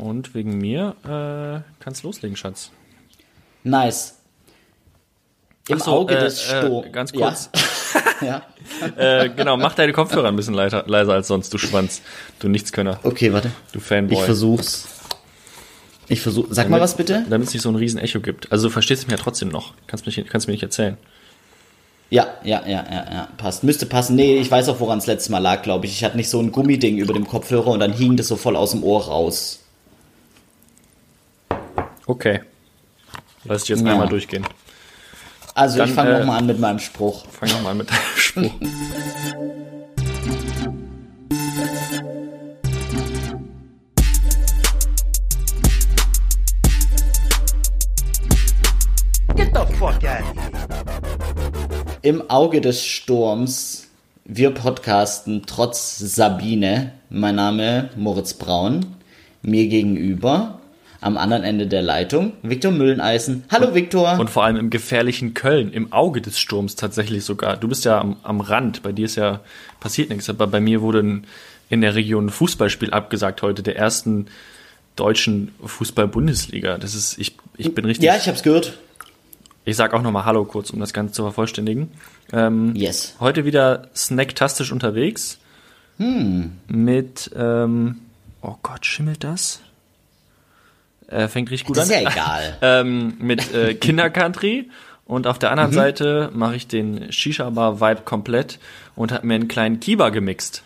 Und wegen mir äh, kannst loslegen, Schatz. Nice. Im so, Auge äh, des Sturms. äh, ganz kurz. Ja. ja. äh, genau, mach deine Kopfhörer ein bisschen leiser, leiser als sonst, du Schwanz. Du Nichtskönner. Okay, warte. Du Fanboy. Ich versuch's. Ich versuch. Sag mal was bitte. Damit es nicht so ein riesen Echo gibt. Also du verstehst mich ja trotzdem noch. Kannst, mich, kannst mir nicht erzählen. Ja, ja, ja, ja, ja, passt. Müsste passen. Nee, ich weiß auch, woran es letztes Mal lag, glaube ich. Ich hatte nicht so ein Gummiding über dem Kopfhörer und dann hing das so voll aus dem Ohr raus. Okay. Lass ich jetzt Ja. einmal durchgehen. Also Dann, ich fange äh, noch mal an mit meinem Spruch. Fang nochmal mit deinem Spruch. Get the fuck out of here. Im Auge des Sturms. Wir podcasten trotz Sabine. Mein Name Moritz Braun. Mir gegenüber. Am anderen Ende der Leitung. Viktor Mülleneisen. Hallo Viktor. Und vor allem im gefährlichen Köln, im Auge des Sturms tatsächlich sogar. Du bist ja am, am Rand, bei dir ist ja passiert nichts, aber bei mir wurde ein, in der Region ein Fußballspiel abgesagt heute, der ersten deutschen Fußball-Bundesliga. Das ist, ich, ich bin richtig. ja, ich hab's gehört. Ich sag auch nochmal Hallo kurz, um das Ganze zu vervollständigen. Ähm, Yes. Heute wieder snacktastisch unterwegs. Hm. Mit, ähm, oh Gott, schimmelt das? Äh, fängt richtig gut Das ist an. ja egal. ähm, mit äh, Kindercountry. Und auf der Mhm. anderen Seite mache ich den Shisha-Bar-Vibe komplett und habe mir einen kleinen Kiba gemixt.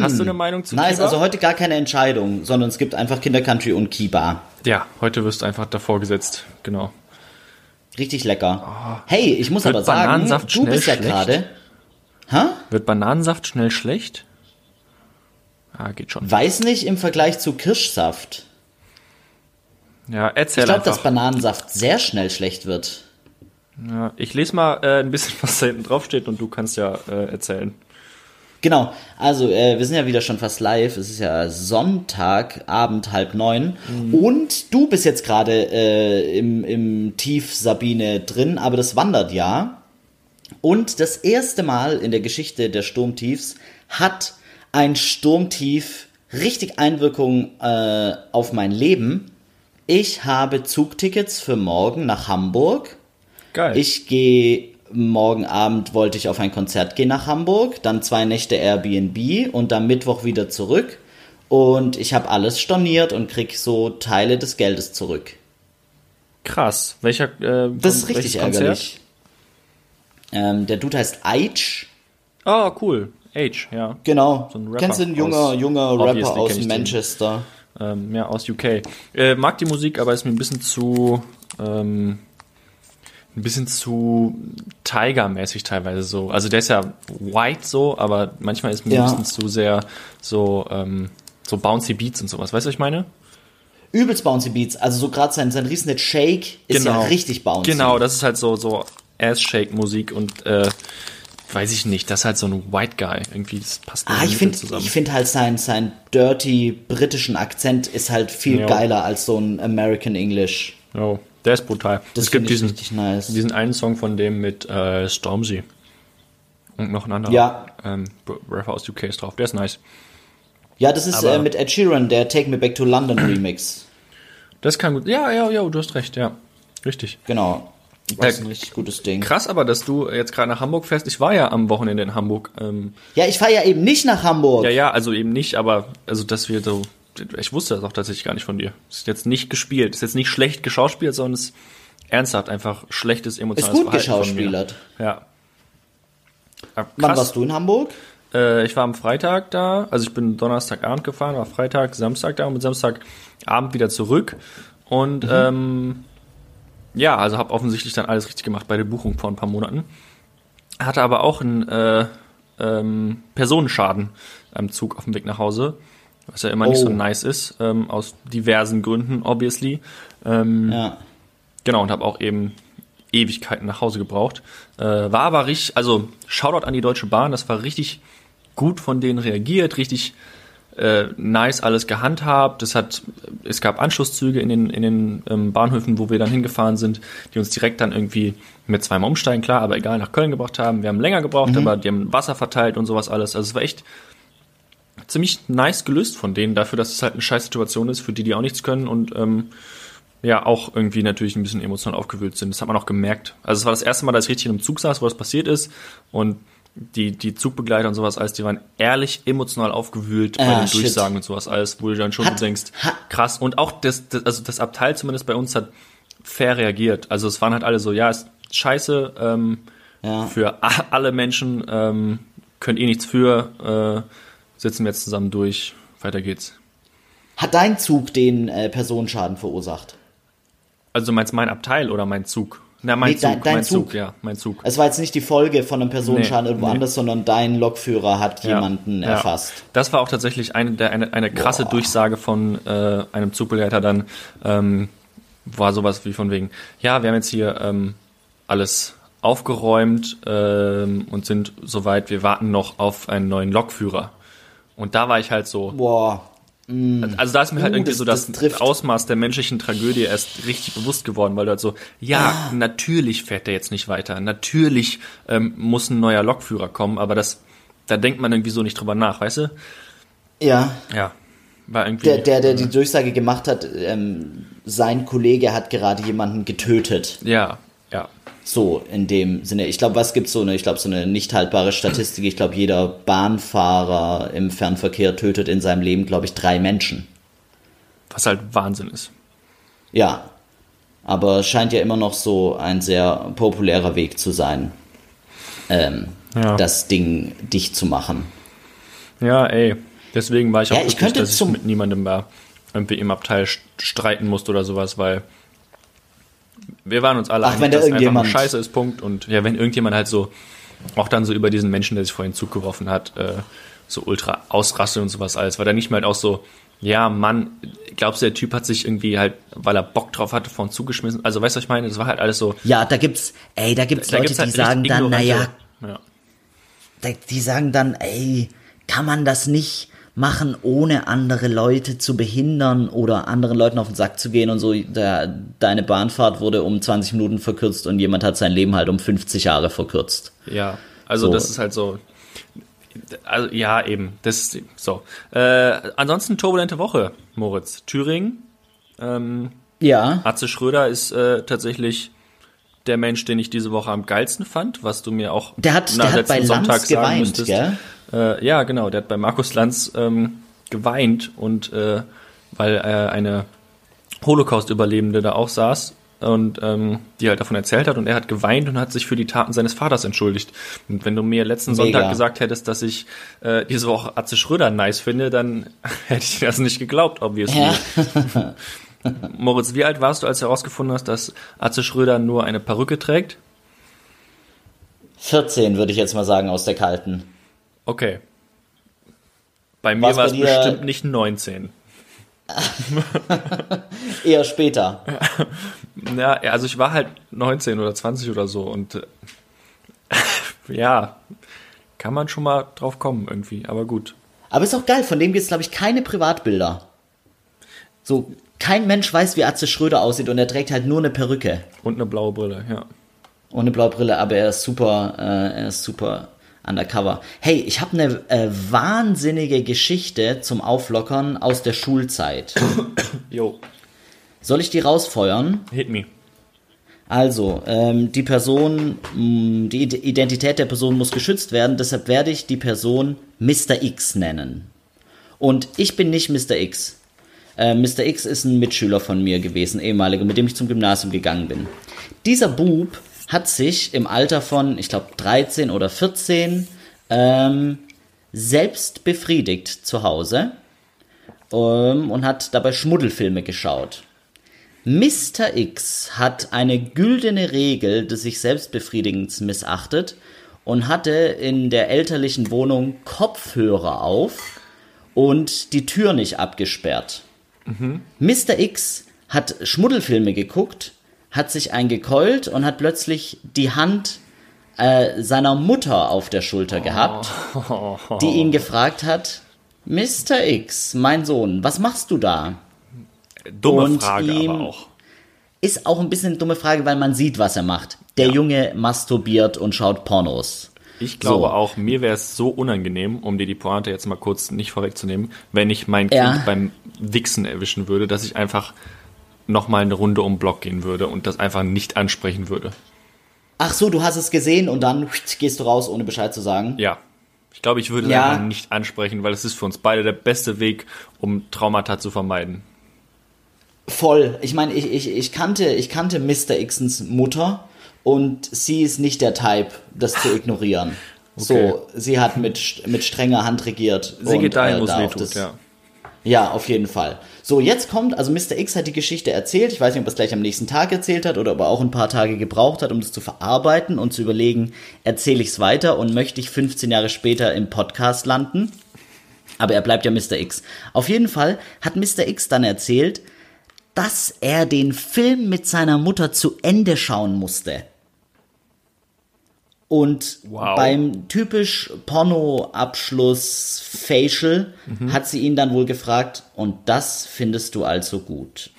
Hast du eine Meinung zu Mm. Nice, Kiba? also heute gar keine Entscheidung, sondern es gibt einfach Kindercountry und Kiba. ja, heute wirst du einfach davor gesetzt. Genau. Richtig lecker. Hey, ich muss Wird aber sagen, Bananensaft du bist ja gerade. Wird Bananensaft schnell schlecht? Ah, geht schon. Weiß nicht im Vergleich zu Kirschsaft. Ja, erzähl Ich glaube, dass. Bananensaft sehr schnell schlecht wird. Ja, ich lese mal äh, ein bisschen, was da hinten drauf steht und du kannst ja äh, erzählen. Genau, also äh, wir sind ja wieder schon fast live. Es ist ja Sonntag, Abend, halb neun. Und du bist jetzt gerade äh, im, im Tief Sabine drin, aber das wandert ja. Und das erste Mal in der Geschichte der Sturmtiefs hat ein Sturmtief richtig Einwirkung äh, auf mein Leben. Ich habe Zugtickets für morgen nach Hamburg. Geil. Ich gehe morgen Abend wollte ich auf ein Konzert gehen nach Hamburg, dann zwei Nächte Airbnb und dann Mittwoch wieder zurück. Und ich habe alles storniert und krieg so Teile des Geldes zurück. Krass. Welcher? Äh, Das ist richtig ärgerlich. Ähm, der Dude heißt Aitch. Oh, cool. Age, ja. Genau. So Kennst du einen junger, junger Rapper aus ich den. Ähm, ja, aus UK. Äh, mag die Musik, aber ist mir ein bisschen zu, ähm, ein bisschen zu Tiger-mäßig teilweise so. Also der ist ja white so, aber manchmal ist mir Ja. ein bisschen zu sehr so, ähm, so bouncy Beats und sowas. Weißt du, was ich meine? Übelst bouncy Beats. Also so gerade sein, sein Riesenhit Shake ist ja richtig bouncy. Genau, das ist halt so, so Ass-Shake-Musik und, äh, weiß ich nicht, das ist halt so ein White Guy. Irgendwie, das passt Ah, nicht ich finde zusammen. ich find halt sein, sein dirty britischen Akzent ist halt viel Ja. geiler als so ein American English. Oh, der ist brutal. Das es gibt finde diesen, nice. diesen einen Song von dem mit äh, Stormzy. Und noch ein anderer Ja. ähm, Rapper aus UK ist drauf. Der ist nice. Ja, das ist äh, mit Ed Sheeran, der Take Me Back to London Remix. Das kann gut. Ja, ja, ja, du hast recht, ja. Richtig. Genau. Das ist Äh, ein richtig gutes Ding. Krass aber, dass du jetzt gerade nach Hamburg fährst. Ich war ja am Wochenende in Hamburg. Ähm, Ja, ich fahre ja eben nicht nach Hamburg. ja, ja, also eben nicht, aber also dass wir so. Ich wusste das auch tatsächlich gar nicht von dir. Ist jetzt nicht gespielt. Ist jetzt nicht schlecht geschauspielt, sondern ist ernsthaft einfach schlechtes ist emotionales gut Verhalten geschauspielert. Ja. Ah, Wann krass. warst du in Hamburg? Äh, ich war am Freitag da, also ich bin Donnerstagabend gefahren, war Freitag, Samstag da und bin Samstagabend wieder zurück. Und ähm, ja, also habe offensichtlich dann alles richtig gemacht bei der Buchung vor ein paar Monaten. Hatte aber auch einen äh, ähm, Personenschaden am Zug auf dem Weg nach Hause, was ja immer nicht Oh. so nice ist, ähm, aus diversen Gründen, obviously. Ähm, Ja. Genau, und habe auch eben Ewigkeiten nach Hause gebraucht. Äh, war aber richtig, also Shoutout an die Deutsche Bahn, das war richtig gut von denen reagiert, richtig äh, nice alles gehandhabt. Es hat, es gab Anschlusszüge in den, in den ähm, Bahnhöfen, wo wir dann hingefahren sind, die uns direkt dann irgendwie mit zweimal umsteigen, klar, aber egal, nach Köln gebracht haben. Wir haben länger gebraucht, aber die haben Wasser verteilt und sowas alles. Also es war echt ziemlich nice gelöst von denen, dafür, dass es halt eine scheiß Situation ist, für die, die auch nichts können und ähm, ja, auch irgendwie natürlich ein bisschen emotional aufgewühlt sind. Das hat man auch gemerkt. Also es war das erste Mal, dass ich richtig in einem Zug saß, wo das passiert ist und die, die Zugbegleiter und sowas alles, die waren ehrlich emotional aufgewühlt bei Ah, den shit. Durchsagen und sowas alles, wo du dann schon Hat- denkst, ha- krass. Und auch das, das, also das Abteil zumindest bei uns hat fair reagiert. Also es waren halt alle so, ja, ist scheiße, ähm, Ja. für alle Menschen, ähm, könnt ihr nichts für, äh, sitzen wir jetzt zusammen durch, weiter geht's. Hat dein Zug den äh, Personenschaden verursacht? Also du meinst mein Abteil oder mein Zug? Na, mein Nee, dein- Zug, dein mein Zug. Zug. ja, mein Zug. Es war jetzt nicht die Folge von einem Personenschaden Nee, irgendwo nee. anders, sondern dein Lokführer hat Ja, jemanden ja. erfasst. Das war auch tatsächlich eine, der, eine, eine krasse Boah. Durchsage von äh, einem Zugbegleiter dann, ähm, war sowas wie von wegen, ja, wir haben jetzt hier ähm, alles aufgeräumt ähm, und sind soweit, wir warten noch auf einen neuen Lokführer. Und da war ich halt so, Boah. Also da ist mir halt Uh, irgendwie das- so das, das. Ausmaß der menschlichen Tragödie erst richtig bewusst geworden, weil du halt so, ja, Ah. natürlich fährt der jetzt nicht weiter, natürlich ähm, muss ein neuer Lokführer kommen, aber das, da denkt man irgendwie so nicht drüber nach, weißt du? Ja, Ja, war irgendwie. der, der, der die Durchsage gemacht hat, ähm, sein Kollege hat gerade jemanden getötet. Ja, ja. So in dem Sinne. Ich glaube, was gibt's so eine, ich glaube, so eine nicht haltbare Statistik. Ich glaube, jeder Bahnfahrer im Fernverkehr tötet in seinem Leben, glaube ich, drei Menschen. Was halt Wahnsinn ist. Ja. Aber es scheint ja immer noch so ein sehr populärer Weg zu sein, ähm, Ja. das Ding dicht zu machen. Ja, ey. Deswegen war ich auch Ja, ich glücklich, könnte dass ich mit niemandem da irgendwie im Abteil st- streiten musste oder sowas, weil wir waren uns alle Ach, wenn da dass einfach irgendjemand- scheiße ist, Punkt. Und ja, wenn irgendjemand halt so, auch dann so über diesen Menschen, der sich vor den Zug geworfen hat, äh, so ultra ausrastet und sowas alles, war dann nicht mal halt auch so, ja, Mann, glaubst du, der Typ hat sich irgendwie halt, weil er Bock drauf hatte, vor den Zug geschmissen? Also, weißt du, was ich meine? Das war halt alles so, Ja, da gibt's, ey, da gibt's da Leute, gibt's halt die sagen dann, naja, ja. da- die sagen dann, ey, kann man das nicht machen, ohne andere Leute zu behindern oder anderen Leuten auf den Sack zu gehen und so. Der, deine Bahnfahrt wurde um 20 Minuten verkürzt und jemand hat sein Leben halt um 50 Jahre verkürzt. Ja, also So. das ist halt so. Also ja, eben. Das ist so. Äh, ansonsten turbulente Woche, Moritz. Thüringen. Ähm, Ja, Atze Schröder ist äh, tatsächlich der Mensch, den ich diese Woche am geilsten fand, was du mir auch Der hat- na, der hat bei Lanz Sonntag sagen geweint, müsstest. gell? Äh, ja, genau. Der hat bei Markus Lanz ähm, geweint und äh, weil äh, eine Holocaust-Überlebende da auch saß und ähm, die halt davon erzählt hat und er hat geweint und hat sich für die Taten seines Vaters entschuldigt. Und wenn du mir letzten Mega. Sonntag gesagt hättest, dass ich äh, diese Woche Atze Schröder nice finde, dann hätte ich das nicht geglaubt, obviously. ja. Moritz, wie alt warst du, als du herausgefunden hast, dass Atze Schröder nur eine Perücke trägt? 14 würde ich jetzt mal sagen aus der kalten. Okay. Bei mir war es bestimmt nicht 19. Eher später. Ja, also ich war halt 19 oder 20 oder so und äh, ja, kann man schon mal drauf kommen irgendwie, aber gut. Aber ist auch geil, von dem gibt's glaube ich, keine Privatbilder. So, kein Mensch weiß, wie Atze Schröder aussieht und er trägt halt nur eine Perücke. Und eine blaue Brille, ja. Ohne blaue Brille, aber er ist super, äh, er ist super undercover. Hey, ich habe eine äh, wahnsinnige Geschichte zum Auflockern aus der Schulzeit. Jo, Soll ich die rausfeuern? hit me. Also, ähm, die Person, mh, die Ide- Identität der Person muss geschützt werden, deshalb werde ich die Person Mr. X nennen. Und ich bin nicht Mr. X. Äh, Mr. X ist ein Mitschüler von mir gewesen, ehemaliger, mit dem ich zum Gymnasium gegangen bin. Dieser Bub hat sich im Alter von, ich glaube, 13 oder 14 ähm, selbst befriedigt zu Hause ähm, und hat dabei Schmuddelfilme geschaut. Mr. X hat eine güldene Regel des sich selbstbefriedigens missachtet und hatte in der elterlichen Wohnung Kopfhörer auf und die Tür nicht abgesperrt. Mr. X hat Schmuddelfilme geguckt, hat sich eingekeult und hat plötzlich die Hand äh, seiner Mutter auf der Schulter gehabt, die ihn gefragt hat, Mr. X, mein Sohn, was machst du da? Dumme Und Frage ihm- aber auch. Ist auch ein bisschen eine dumme Frage, weil man sieht, was er macht. Der Junge masturbiert und schaut Pornos. Ich glaube So. auch, mir wäre es so unangenehm, um dir die Pointe jetzt mal kurz nicht vorwegzunehmen, wenn ich mein Kind Ja. beim Wichsen erwischen würde, dass ich einfach nochmal eine Runde um Block gehen würde und das einfach nicht ansprechen würde. Ach so, du hast es gesehen und dann gehst du raus, ohne Bescheid zu sagen. Ja. Ich glaube, ich würde es Ja. einfach nicht ansprechen, weil es ist für uns beide der beste Weg, um Traumata zu vermeiden. Voll. Ich meine, ich, ich, ich kannte, ich kannte Mr. Xens Mutter und sie ist nicht der Type, das zu ignorieren. So, sie hat mit, mit strenger Hand regiert. Sie und, geht dahin, äh, wo es da weh auf tut, das- ja. Ja, auf jeden Fall. So, jetzt kommt, also Mr. X hat die Geschichte erzählt. Ich weiß nicht, ob er es gleich am nächsten Tag erzählt hat oder ob er auch ein paar Tage gebraucht hat, um das zu verarbeiten und zu überlegen, erzähle ich es weiter und möchte ich 15 Jahre später im Podcast landen. Aber er bleibt ja Mr. X. Auf jeden Fall hat Mr. X dann erzählt, dass er den Film mit seiner Mutter zu Ende schauen musste. Und Wow. beim typisch Porno-Abschluss-Facial hat sie ihn dann wohl gefragt, und das findest du also gut.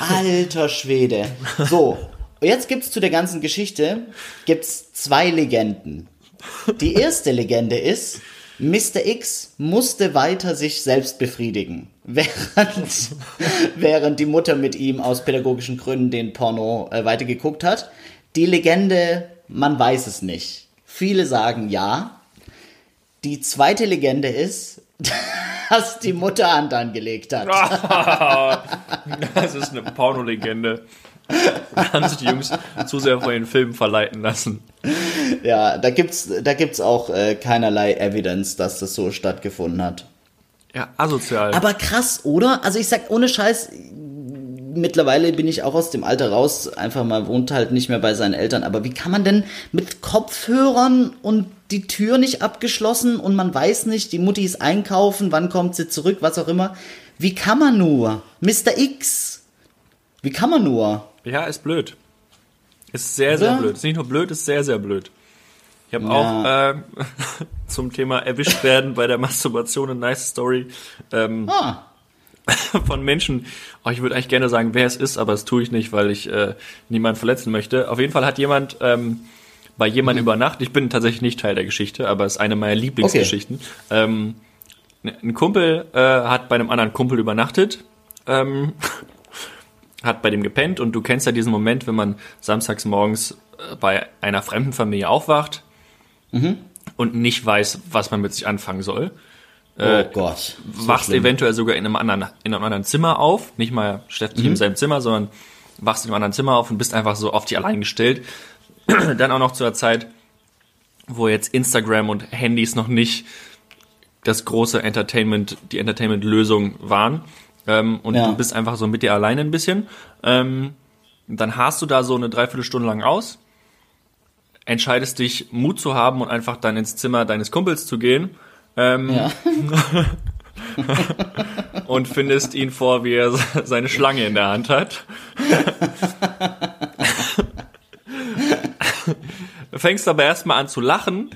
Alter Schwede. So, jetzt gibt's zu der ganzen Geschichte gibt's zwei Legenden. Die erste Legende ist, Mr. X musste weiter sich selbst befriedigen, während, während die Mutter mit ihm aus pädagogischen Gründen den Porno äh, weitergeguckt hat. Die Legende, man weiß es nicht. Viele sagen ja. Die zweite Legende ist, dass die Mutter Hand angelegt hat. Das ist eine Pornolegende. Da haben sich die Jungs zu sehr von den Filmen verleiten lassen. Ja, da gibt's, da gibt's auch äh, keinerlei Evidence, dass das so stattgefunden hat. Ja, asozial. Aber krass, oder? Also ich sag ohne Scheiß, mittlerweile bin ich auch aus dem Alter raus, einfach mal wohnt halt nicht mehr bei seinen Eltern. Aber wie kann man denn mit Kopfhörern und die Tür nicht abgeschlossen und man weiß nicht, die Mutti ist einkaufen, wann kommt sie zurück, was auch immer. Wie kann man nur? Mr. X. Wie kann man nur? Ja, ist blöd. Ist sehr, sehr blöd. Ist nicht nur blöd, ist sehr, sehr blöd. Ich habe Ja. auch äh, zum Thema erwischt werden bei der Masturbation eine nice Story ähm, Ah, von Menschen. Oh, ich würde eigentlich gerne sagen, wer es ist, aber das tue ich nicht, weil ich äh, niemanden verletzen möchte. Auf jeden Fall hat jemand ähm, bei jemandem übernachtet. Ich bin tatsächlich nicht Teil der Geschichte, aber es ist eine meiner Lieblingsgeschichten. Ähm, ein Kumpel äh, hat bei einem anderen Kumpel übernachtet. Ähm, hat bei dem gepennt und du kennst ja diesen Moment, wenn man samstags morgens äh, bei einer fremden Familie aufwacht und nicht weiß, was man mit sich anfangen soll. oh Gott. So wachst schlimm. eventuell sogar in einem anderen, in einem anderen Zimmer auf, nicht mal Steff nicht in seinem Zimmer, sondern wachst in einem anderen Zimmer auf und bist einfach so auf dich allein gestellt. Dann auch noch zu der Zeit, wo jetzt Instagram und Handys noch nicht das große Entertainment, die Entertainment-Lösung waren. Ähm, und Ja. du bist einfach so mit dir alleine ein bisschen. Ähm, dann hast du da so eine Dreiviertelstunde lang aus, entscheidest dich, Mut zu haben und einfach dann ins Zimmer deines Kumpels zu gehen. Ähm, Ja. und findest ihn vor, wie er seine Schlange in der Hand hat. Fängst aber erstmal an zu lachen,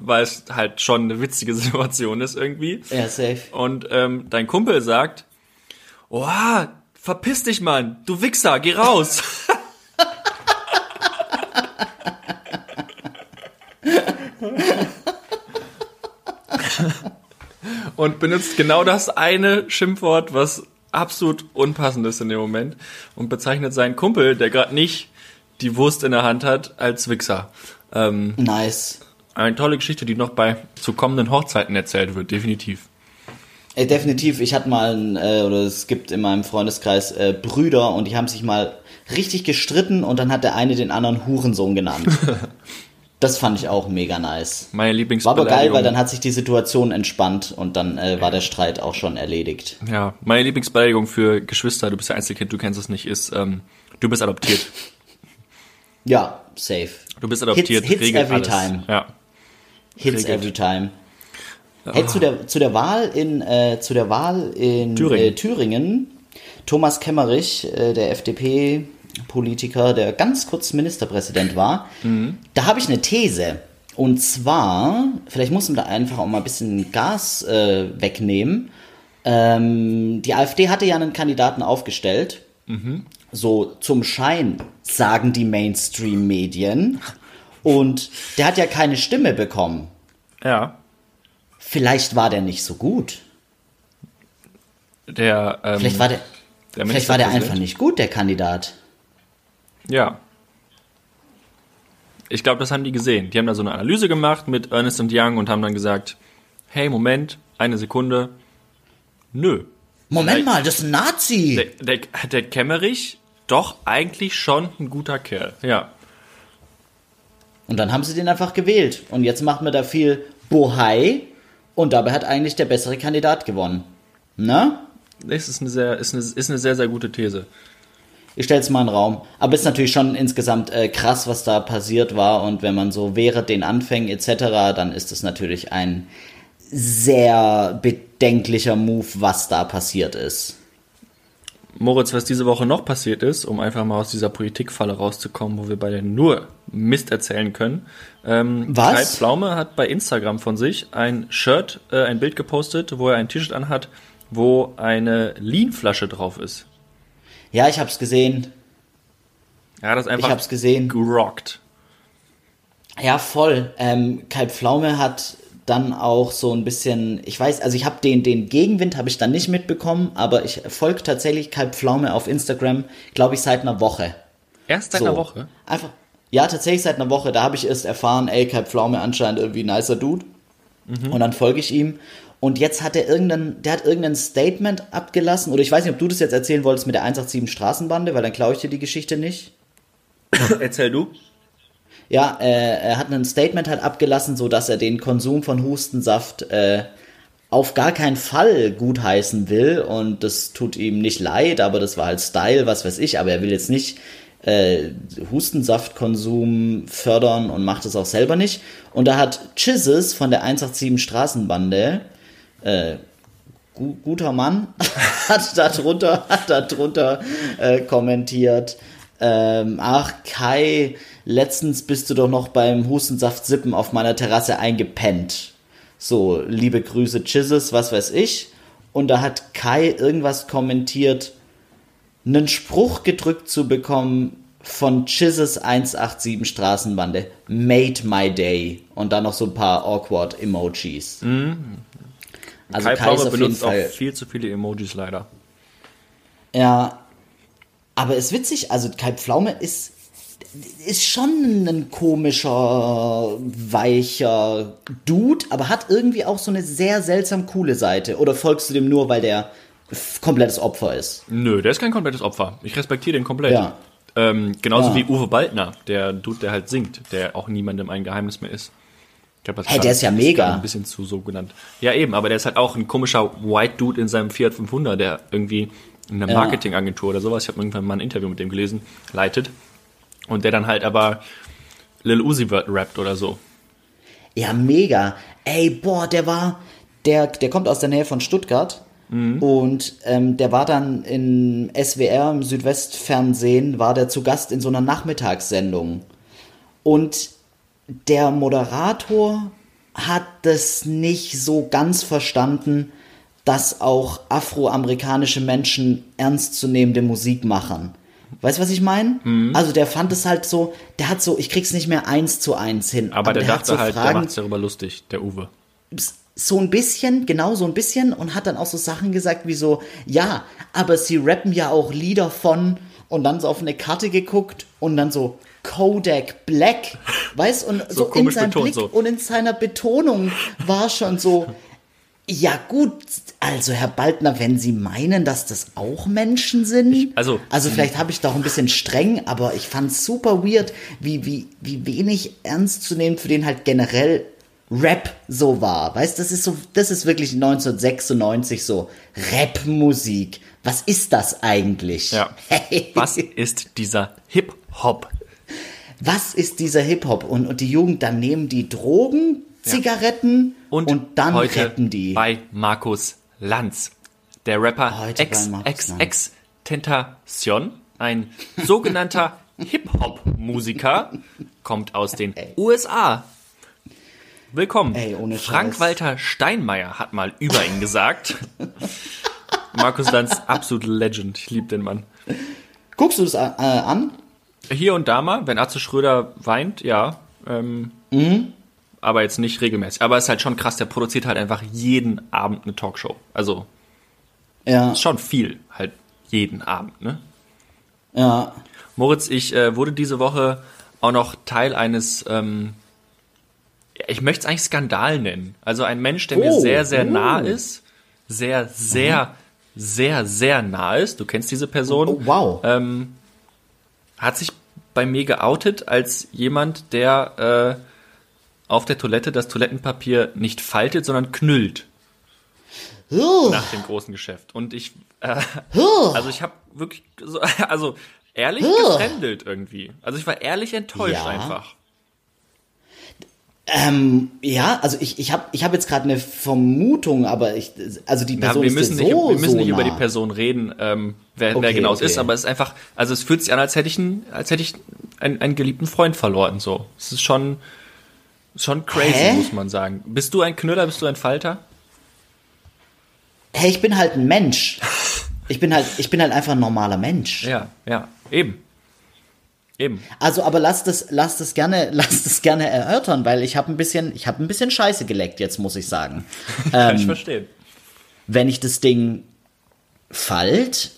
weil es halt schon eine witzige Situation ist irgendwie. Ja, safe. Und ähm, dein Kumpel sagt, Oha, verpiss dich, Mann, du Wichser, geh raus. und benutzt genau das eine Schimpfwort, was absolut unpassend ist in dem Moment und bezeichnet seinen Kumpel, der gerade nicht die Wurst in der Hand hat, als Wichser. Ähm, Nice. eine tolle Geschichte, die noch bei zu kommenden Hochzeiten erzählt wird, definitiv. Äh, definitiv, ich hatte mal, ein, äh, oder es gibt in meinem Freundeskreis äh, Brüder und die haben sich mal richtig gestritten und dann hat der eine den anderen Hurensohn genannt. das fand ich auch mega nice. Meine War aber geil, weil dann hat sich die Situation entspannt und dann äh, war der Streit auch schon erledigt. Ja, meine Lieblingsbeleidigung für Geschwister, du bist ja Einzelkind, du kennst es nicht, ist, ähm, du bist adoptiert. Ja, safe. Du bist adoptiert, Hits- hits regelt every alles. time. Ja. Hits Regelt. every time. Hey, zu der, zu der Wahl in, äh, zu der Wahl in Thüringen. Äh, Thüringen, Thomas Kemmerich, äh, der FDP-Politiker, der ganz kurz Ministerpräsident war, da habe ich eine These. Und zwar, vielleicht muss man da einfach auch mal ein bisschen Gas äh, wegnehmen. Ähm, die AfD hatte ja einen Kandidaten aufgestellt. So zum Schein, sagen die Mainstream-Medien. Und der hat ja keine Stimme bekommen. Ja. Vielleicht war der nicht so gut. Der, ähm, Vielleicht war der, der vielleicht war der einfach nicht gut, der Kandidat. Ja. Ich glaube, das haben die gesehen. Die haben da so eine Analyse gemacht mit Ernest und Young und haben dann gesagt, hey, Moment, eine Sekunde. Nö. Moment mal, das ist ein Nazi. Der, der, der Kemmerich, doch eigentlich schon ein guter Kerl. Ja. Und dann haben sie den einfach gewählt. Und jetzt macht man da viel Bohai. Und dabei hat eigentlich der bessere Kandidat gewonnen. Ne? Das ist eine sehr, ist eine, ist eine sehr, sehr gute These. Ich stell's mal in den Raum. Aber es ist natürlich schon insgesamt äh, krass, was da passiert war. Und wenn man so während den Anfängen etc., dann ist es natürlich ein sehr bedenklicher Move, was da passiert ist. Moritz, was diese Woche noch passiert ist, um einfach mal aus dieser Politikfalle rauszukommen, wo wir beide nur Mist erzählen können. Ähm, Was? Kai Pflaume hat bei Instagram von sich ein Shirt, äh, ein Bild gepostet, wo er ein T-Shirt anhat, wo eine Lean-Flasche drauf ist. Ja, ich hab's gesehen. Hat das Ich einfach hab's gesehen. gerockt. Ja, voll. Ähm, Kai Pflaume hat dann auch so ein bisschen, ich weiß, also ich habe den, den Gegenwind habe ich dann nicht mitbekommen, aber ich folge tatsächlich Kai Pflaume auf Instagram, glaube ich, seit einer Woche. Erst seit So. einer Woche. Einfach. Ja, tatsächlich seit einer Woche. Da habe ich erst erfahren, ey, Kai Pflaume anscheinend irgendwie ein nicer Dude. Und dann folge ich ihm. Und jetzt hat er irgendein, der hat irgendein Statement abgelassen. Oder ich weiß nicht, ob du das jetzt erzählen wolltest mit der 187 Straßenbande, weil dann klaue ich dir die Geschichte nicht. Erzähl du. Ja, äh, er hat ein Statement halt abgelassen, so dass er den Konsum von Hustensaft äh, auf gar keinen Fall gutheißen will und das tut ihm nicht leid, aber das war halt Style, was weiß ich, aber er will jetzt nicht äh, Hustensaftkonsum fördern und macht es auch selber nicht. Und da hat Chizzes von der 187 Straßenbande, äh, gu guter Mann, hat darunter, hat darunter äh, kommentiert, ähm, ach Kai, letztens bist du doch noch beim Hustensaft-Sippen auf meiner Terrasse eingepennt. So, liebe Grüße, Chizzes, was weiß ich. Und da hat Kai irgendwas kommentiert, einen Spruch gedrückt zu bekommen von Chizzes 187 Straßenbande. Made my day. Und dann noch so ein paar awkward Emojis. Also Kai Kai, benutzt auch viel zu viele Emojis leider. Ja, aber ist witzig, also Kai Pflaume ist, ist schon ein komischer, weicher Dude, aber hat irgendwie auch so eine sehr seltsam coole Seite. Oder folgst du dem nur, weil der komplettes Opfer ist? Nö, der ist kein komplettes Opfer. Ich respektiere den komplett. Ja. Ähm, genauso Ja. wie Uwe Baldner, der Dude, der halt singt, der auch niemandem ein Geheimnis mehr ist. Ich glaub, das Hey, der ist ja mega. Ein bisschen zu so genannt. Ja, eben, aber der ist halt auch ein komischer White Dude in seinem Fiat 500, der irgendwie eine Ja. Marketingagentur oder sowas, ich habe irgendwann mal ein Interview mit dem gelesen, leitet. Und der dann halt aber Lil Uzi rappt oder so. Ja, mega. Ey, boah, der war, der, der kommt aus der Nähe von Stuttgart. Und ähm, der war dann in SWR, im Südwestfernsehen, war der zu Gast in so einer Nachmittagssendung. Und der Moderator hat das nicht so ganz verstanden, dass auch afroamerikanische Menschen ernstzunehmende Musik machen. Weißt du, was ich meine? Mhm. Also der fand es halt so, der hat so, ich krieg's nicht mehr eins zu eins hin. Aber, der, hat dachte so halt, der Fragen, macht's darüber lustig, der Uwe. So ein bisschen, genau so ein bisschen und hat dann auch so Sachen gesagt wie so, ja, aber sie rappen ja auch Lieder von und dann so auf eine Karte geguckt und dann so Kodak Black, weißt und so, in komisch seinem betont, Blick so. und in seiner Betonung war schon so, ja gut, also Herr Baldner, wenn Sie meinen, dass das auch Menschen sind, also- also vielleicht habe ich da auch ein bisschen streng, aber ich fand es super weird, wie, wie, wie wenig ernst zu nehmen für den halt generell Rap so war. Weißt, das ist so, das ist wirklich 1996 so Rap-Musik. Was ist das eigentlich? Ja. Hey. Was ist dieser Hip-Hop? Was ist dieser Hip-Hop? Und, und die Jugend, dann nehmen die Drogen, Zigaretten und, dann heute rappen die. bei Markus Lanz. Der Rapper XXX Tentacion, ein sogenannter Hip-Hop-Musiker, kommt aus den USA. Willkommen. Ey, ohne. Frank-Walter Steinmeier hat mal über ihn gesagt. Markus Lanz, absolute Legend. Ich liebe den Mann. Guckst du das äh, an? Hier und da mal, wenn Atze Schröder weint, ja. Ähm, Aber jetzt nicht regelmäßig. Aber es ist halt schon krass, der produziert halt einfach jeden Abend eine Talkshow. Also Ja, ist schon viel, halt jeden Abend, ne? ja. Moritz, ich äh, wurde diese Woche auch noch Teil eines, ähm, ich möchte es eigentlich Skandal nennen. Also ein Mensch, der mir Oh, sehr, sehr oh. nah ist, sehr, sehr, sehr, sehr nah ist. Du kennst diese Person. Oh, wow. ähm, hat sich bei mir geoutet als jemand, der äh, auf der Toilette das Toilettenpapier nicht faltet, sondern knüllt nach dem großen Geschäft. Und ich, äh, also ich habe wirklich, so, also ehrlich gefremdelt irgendwie. Also ich war ehrlich enttäuscht Ja. einfach. Ähm, ja, also ich, ich habe ich hab jetzt gerade eine Vermutung, aber ich, also die Ja, Person wir ist müssen dir nicht, so, wir müssen so nicht über die nah. Person reden, ähm, wer, wer Okay, genau es okay. ist, aber es ist einfach, also es fühlt sich an, als hätte ich einen, als hätte ich einen, einen geliebten Freund verloren. So, es ist schon, schon crazy, Hä? muss man sagen. Bist du ein Knüller? Bist du ein Falter? Hey, ich bin halt ein Mensch. Ich bin halt, ich bin halt einfach ein normaler Mensch. Ja, ja, eben, eben. Also, aber lass das, lass das gerne, lass das gerne erörtern, weil ich habe ein bisschen, ich habe ein bisschen Scheiße geleckt jetzt, muss ich sagen. Kann Ähm, ich verstehen. Wenn ich das Ding falt,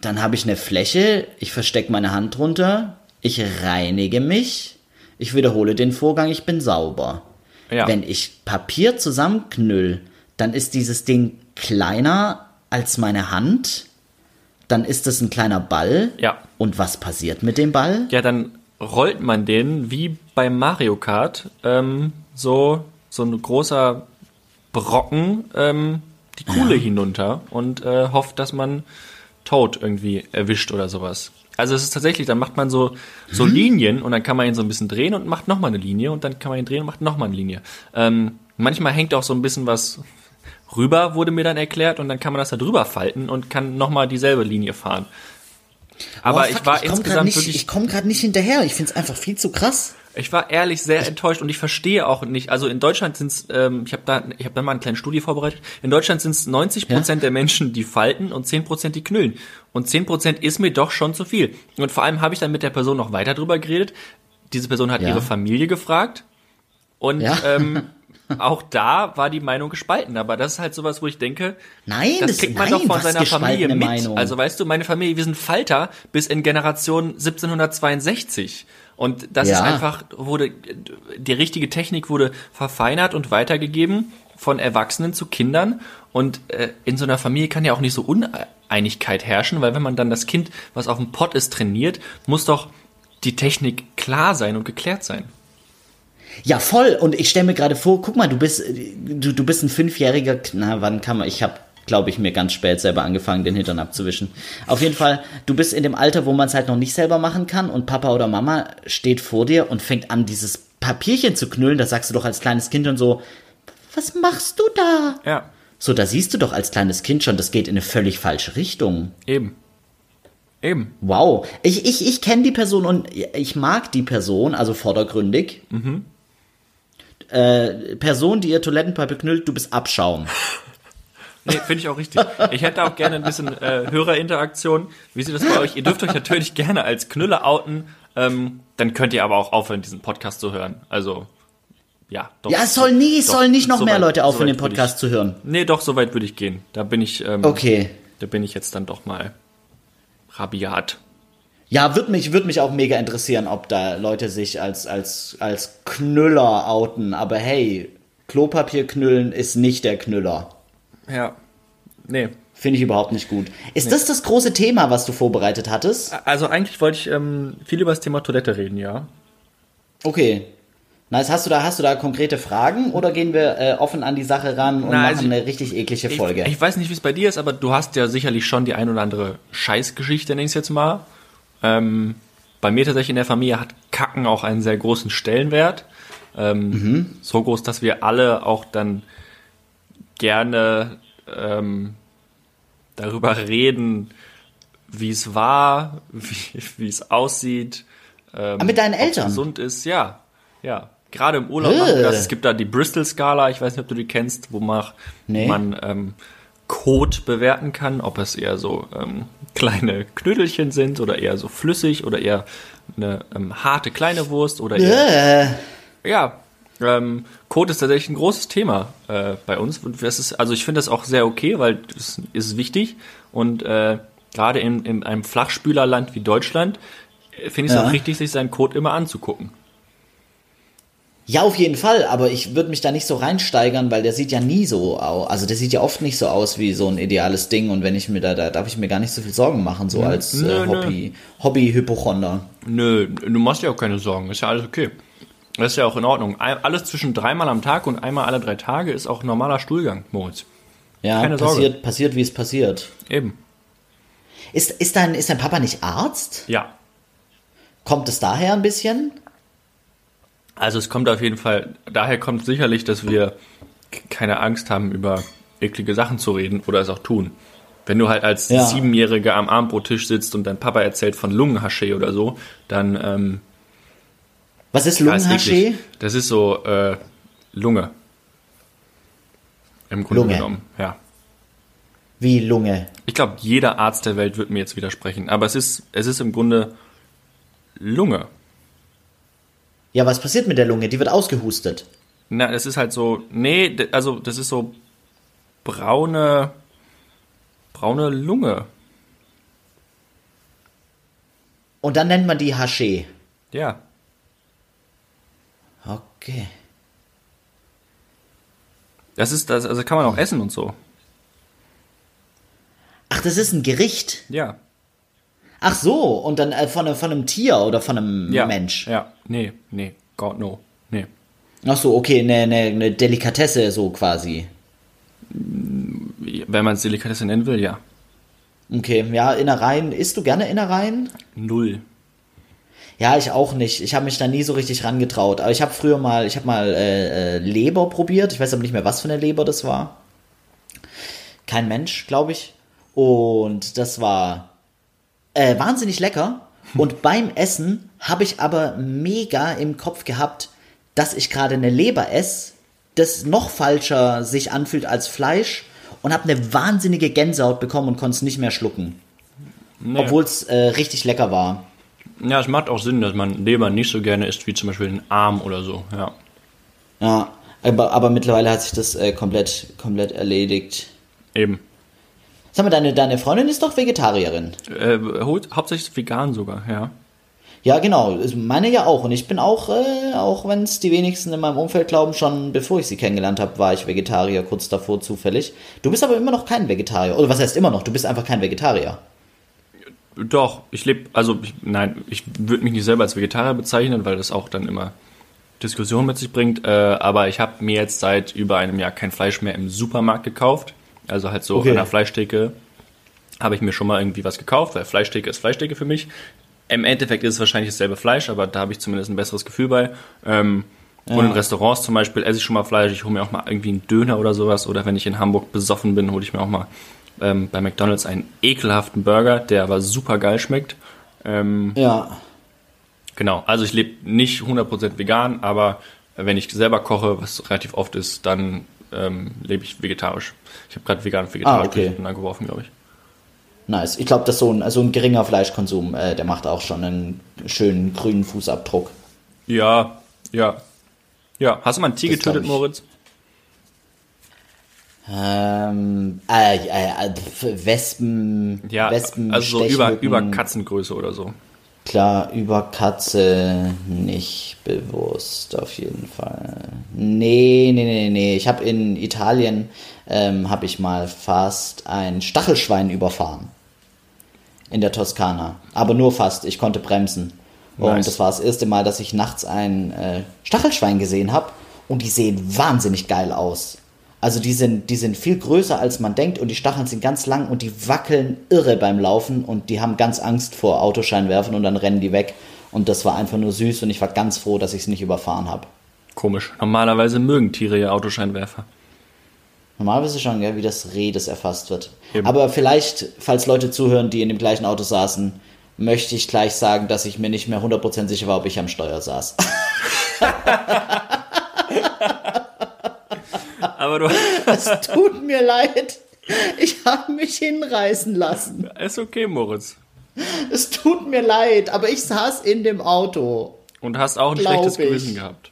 dann habe ich eine Fläche, ich verstecke meine Hand drunter, ich reinige mich, ich wiederhole den Vorgang, ich bin sauber. Ja. Wenn ich Papier zusammenknüll, dann ist dieses Ding kleiner als meine Hand, dann ist es ein kleiner Ball. Ja. Und was passiert mit dem Ball? Ja, dann rollt man den wie beim Mario Kart ähm, so so ein großer Brocken ähm, die Kuhle hinunter und äh, hofft, dass man Toad irgendwie erwischt oder sowas. Also es ist tatsächlich, dann macht man so so Linien und dann kann man ihn so ein bisschen drehen und macht nochmal eine Linie und dann kann man ihn drehen und macht nochmal eine Linie. Ähm, manchmal hängt auch so ein bisschen was rüber, wurde mir dann erklärt und dann kann man das da drüber falten und kann nochmal dieselbe Linie fahren. Aber Oh, ich fuck, war komm grad insgesamt nicht, wirklich Ich komme gerade nicht hinterher. Ich finde es einfach viel zu krass. ich war ehrlich sehr enttäuscht und ich verstehe auch nicht. Also in Deutschland sind es, ähm, ich habe da, ich habe da mal eine kleine Studie vorbereitet. In Deutschland sind es 90 Prozent der Menschen, die falten und 10 Prozent die knüllen. Und 10 Prozent ist mir doch schon zu viel. Und vor allem habe ich dann mit der Person noch weiter drüber geredet. Diese Person hat Ja. ihre Familie gefragt und Ja. ähm, auch da war die Meinung gespalten. Aber das ist halt sowas, wo ich denke, Nein, das das- kriegt man nein, doch von seiner Familie mit. Meinung. Also weißt du, meine Familie, wir sind Falter bis in Generation 1762. Und das Ja. ist einfach, wurde, die richtige Technik wurde verfeinert und weitergegeben von Erwachsenen zu Kindern. Und äh, in so einer Familie kann ja auch nicht so Uneinigkeit herrschen, weil wenn man dann das Kind, was auf dem Pott ist, trainiert, muss doch die Technik klar sein und geklärt sein. Ja, voll. Und ich stelle mir gerade vor, guck mal, du bist, du, du bist ein fünfjähriger, na, wann kann man, ich habe, glaube ich, mir ganz spät selber angefangen, den Hintern abzuwischen. Auf jeden Fall, du bist in dem Alter, wo man es halt noch nicht selber machen kann und Papa oder Mama steht vor dir und fängt an, dieses Papierchen zu knüllen. Da sagst du doch als kleines Kind und so, was machst du da? Ja, So, da siehst du doch als kleines Kind schon, das geht in eine völlig falsche Richtung. eben. Eben. Wow. Ich, ich, ich kenne die Person und ich mag die Person, also vordergründig. Äh, Person, die ihr Toilettenpapier knüllt, du bist Abschaum. Nee, finde ich auch richtig. Ich hätte auch gerne ein bisschen äh, Hörerinteraktion. Wie sieht das bei euch? Ihr dürft euch natürlich gerne als Knüller outen. Ähm, dann könnt ihr aber auch aufhören, diesen Podcast zu hören. Also, ja. Doch, Ja, es soll nie, es doch, soll nicht noch so mehr weit- Leute aufhören, so den Podcast zu hören. Ich, nee, doch, so weit würde ich gehen. Da bin ich, ähm, Okay. da bin ich jetzt dann doch mal rabiat. Ja, würde mich, würd mich auch mega interessieren, ob da Leute sich als, als, als Knüller outen. Aber hey, Klopapier knüllen ist nicht der Knüller. Ja. Nee. Finde ich überhaupt nicht gut. Ist das das große Thema, was du vorbereitet hattest? Also eigentlich wollte ich ähm, viel über das Thema Toilette reden, ja. Okay. Nice, hast du da, hast du da konkrete Fragen oder gehen wir äh, offen an die Sache ran und Na, machen also eine richtig eklige Ich, Folge? ich weiß nicht, wie es bei dir ist, aber du hast ja sicherlich schon die ein oder andere Scheißgeschichte, nenn ich es jetzt mal. Ähm, bei mir tatsächlich in der Familie hat Kacken auch einen sehr großen Stellenwert. Ähm, So groß, dass wir alle auch dann gerne ähm, darüber reden, wie es war, wie, es aussieht. Ähm, Ah, mit deinen Eltern? gesund ist, ja. Ja. Gerade im Urlaub Äh. das. Es gibt da die Bristol-Skala, ich weiß nicht, ob du die kennst, wo man, Nee. man ähm, Code bewerten kann, ob es eher so ähm, kleine Knödelchen sind oder eher so flüssig oder eher eine ähm, harte kleine Wurst oder eher, Äh, ja, ähm, Kot ist tatsächlich ein großes Thema äh, bei uns. Und das ist, also ich finde das auch sehr okay, weil das ist wichtig. Und äh, gerade in, in einem Flachspülerland wie Deutschland äh, finde ich es Ja. auch richtig, sich seinen Kot immer anzugucken. Ja, auf jeden Fall, aber ich würde mich da nicht so reinsteigern, weil der sieht ja nie so aus. Also der sieht ja oft nicht so aus wie so ein ideales Ding und wenn ich mir da, da darf ich mir gar nicht so viel Sorgen machen, so als Nö, äh, nö. Hobby, Hobby-Hypochonder. Nö, du machst dir auch keine Sorgen, ist ja alles okay. Das ist ja auch in Ordnung. Alles zwischen dreimal am Tag und einmal alle drei Tage ist auch normaler Stuhlgang, Moritz. Ja, Keine Sorge. passiert, passiert, wie es passiert. Eben. Ist, ist, dein, ist dein Papa nicht Arzt? Ja. Kommt es daher ein bisschen? Also es kommt auf jeden Fall, daher kommt sicherlich, dass wir keine Angst haben, über eklige Sachen zu reden oder es auch tun. Wenn du halt als Ja. Siebenjähriger am Abendbrottisch sitzt und dein Papa erzählt von Lungenhaché oder so, dann ähm, Was ist ja, eklig. Das ist so äh, Lunge. Im Grunde Lunge. genommen, ja. Wie Lunge? Ich glaube, jeder Arzt der Welt wird mir jetzt widersprechen, aber es ist, es ist im Grunde Lunge. Ja, was passiert mit der Lunge? Die wird ausgehustet. Na, es ist halt so, nee, also das ist so braune, braune Lunge. Und dann nennt man die Haché. Ja, Okay. das ist das, also kann man auch essen und so. Ach, das ist ein Gericht. Ja, Ach so, und dann äh, von, einem- von einem Tier oder von einem ja, Mensch. Ja, nee, nee, God no, nee. Ach so, okay, eine, eine, eine Delikatesse so quasi. Wenn man es Delikatesse nennen will, ja, Okay, ja, Innereien. Isst du gerne Innereien? null. Ja, ich auch nicht. Ich habe mich da nie so richtig rangetraut. Aber ich habe früher mal, ich habe mal äh, äh, Leber probiert. Ich weiß aber nicht mehr, was für eine Leber das war. Kein Mensch, glaube ich. Und das war äh, wahnsinnig lecker. Und beim Essen habe ich aber mega im Kopf gehabt, dass ich gerade eine Leber esse, das noch falscher sich anfühlt als Fleisch und habe eine wahnsinnige Gänsehaut bekommen und konnte es nicht mehr schlucken. Nee. Obwohl es äh, richtig lecker war. Ja, es macht auch Sinn, dass man Leber nicht so gerne isst wie zum Beispiel einen Arm oder so, ja. Ja, aber, aber mittlerweile hat sich das äh, komplett, komplett erledigt. Eben. Sag mal, deine, deine Freundin ist doch Vegetarierin. Äh, hau- hauptsächlich vegan sogar, ja. Ja, genau. Meine ja auch. Und ich bin auch, äh, auch wenn es die wenigsten in meinem Umfeld glauben, schon bevor ich sie kennengelernt habe, war ich Vegetarier, kurz davor zufällig. Du bist aber immer noch kein Vegetarier. Oder was heißt immer noch? Du bist einfach kein Vegetarier. Doch, ich lebe, also ich, nein, ich würde mich nicht selber als Vegetarier bezeichnen, weil das auch dann immer Diskussion mit sich bringt. Äh, aber ich habe mir jetzt seit über einem Jahr kein Fleisch mehr im Supermarkt gekauft. Also halt so Okay. an der Fleischtheke habe ich mir schon mal irgendwie was gekauft, weil Fleischtheke ist Fleischtheke für mich. Im Endeffekt ist es wahrscheinlich dasselbe Fleisch, aber da habe ich zumindest ein besseres Gefühl bei. Ähm, Und in Restaurants zum Beispiel esse ich schon mal Fleisch. Ich hole mir auch mal irgendwie einen Döner oder sowas. Oder wenn ich in Hamburg besoffen bin, hole ich mir auch mal ähm, bei McDonalds einen ekelhaften Burger, der aber super geil schmeckt. Ähm, Ja. genau, also ich lebe nicht 100% vegan, aber wenn ich selber koche, was relativ oft ist, dann ähm, lebe ich vegetarisch. Ich habe gerade vegan und vegetarisch Ah, okay. durcheinander geworfen, glaube ich. Nice. Ich glaube, dass so ein, so ein geringer Fleischkonsum, äh, der macht auch schon einen schönen grünen Fußabdruck. Ja, ja. Ja, hast du mal ein Tier Das getötet. Moritz? Ähm, äh, äh, äh, Wespen, Ja, Wespen, also so über, über Katzengröße oder so. Klar, über Katze nicht bewusst, auf jeden Fall. Nee, nee, nee, nee. Ich habe in Italien, ähm, habe ich mal fast ein Stachelschwein überfahren. In der Toskana. Aber nur fast, ich konnte bremsen. Und Nice. das war das erste Mal, dass ich nachts ein äh, Stachelschwein gesehen habe. Und die sehen wahnsinnig geil aus. Also die sind, die sind viel größer als man denkt und die Stacheln sind ganz lang und die wackeln irre beim Laufen und die haben ganz Angst vor Autoscheinwerfen und dann rennen die weg. Und das war einfach nur süß und ich war ganz froh, dass ich es nicht überfahren habe. Komisch. Normalerweise mögen Tiere ja Autoscheinwerfer. Normalerweise schon, gell, wie das Reh, das erfasst wird. Eben. Aber vielleicht, falls Leute zuhören, die in dem gleichen Auto saßen, möchte ich gleich sagen, dass ich mir nicht mehr 100% sicher war, ob ich am Steuer saß. Aber du, Es tut mir leid. Ich habe mich hinreißen lassen. Ist okay, Moritz. Es tut mir leid, aber ich saß in dem Auto. Und hast auch ein schlechtes ich. Gewissen gehabt.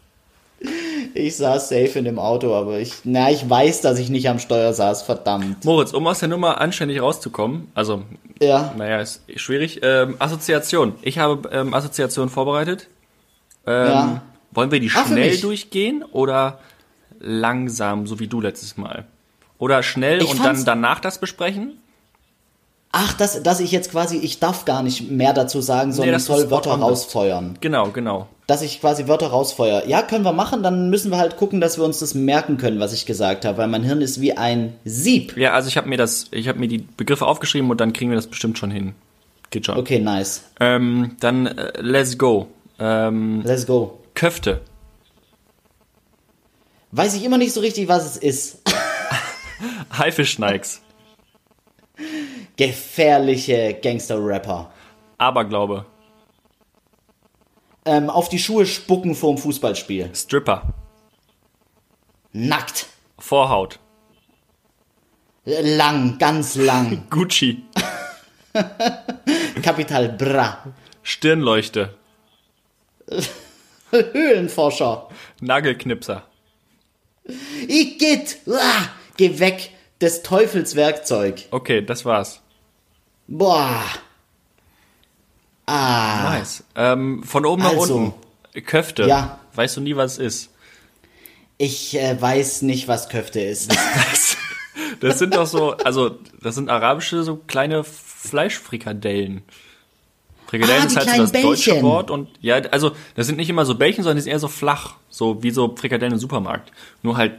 Ich saß safe in dem Auto, aber ich, na, ich weiß, dass ich nicht am Steuer saß, verdammt. Moritz, um aus der Nummer anständig rauszukommen, also, Ja, naja, ist schwierig. Ähm, Assoziation. Ich habe ähm, Assoziation vorbereitet. Ähm, Ja. Wollen wir die für schnell durchgehen oder langsam, so wie du letztes Mal? Oder schnell Ich und dann danach das besprechen? Ach, dass, dass ich jetzt quasi, ich darf gar nicht mehr dazu sagen, sondern dass du soll Wörter rausfeuern. Genau, genau. Dass ich quasi Wörter rausfeuer. Ja, können wir machen, dann müssen wir halt gucken, dass wir uns das merken können, was ich gesagt habe, weil mein Hirn ist wie ein Sieb. Ja, also ich habe mir das, ich habe mir die Begriffe aufgeschrieben und dann kriegen wir das bestimmt schon hin. Geht schon. Okay, nice. Ähm, dann äh, let's go. Ähm, Let's go. Köfte. Weiß ich immer nicht so richtig, was es ist. Haifischschneiks. Gefährliche Gangster-Rapper. Aberglaube. Ähm, auf die Schuhe spucken vorm Fußballspiel. Stripper. Nackt. Vorhaut. Lang, ganz lang. Gucci. Kapital Bra. Stirnleuchte. Höhlenforscher. Nagelknipser. Igitt. Ah, geh weg. Des Teufels Werkzeug. Okay, das war's. Boah. Ah. Nice. Ähm, von oben nach Also. unten. Köfte. Ja. Weißt du nie, was es ist? Ich äh, weiß nicht, was Köfte ist. Das, das sind doch so, also das sind arabische so kleine Fleischfrikadellen. Frikadellen Ah, ist halt so das deutsche Bällchen. Wort und ja, also das sind nicht immer so Bällchen, sondern die sind eher so flach, so wie so Frikadellen im Supermarkt. Nur halt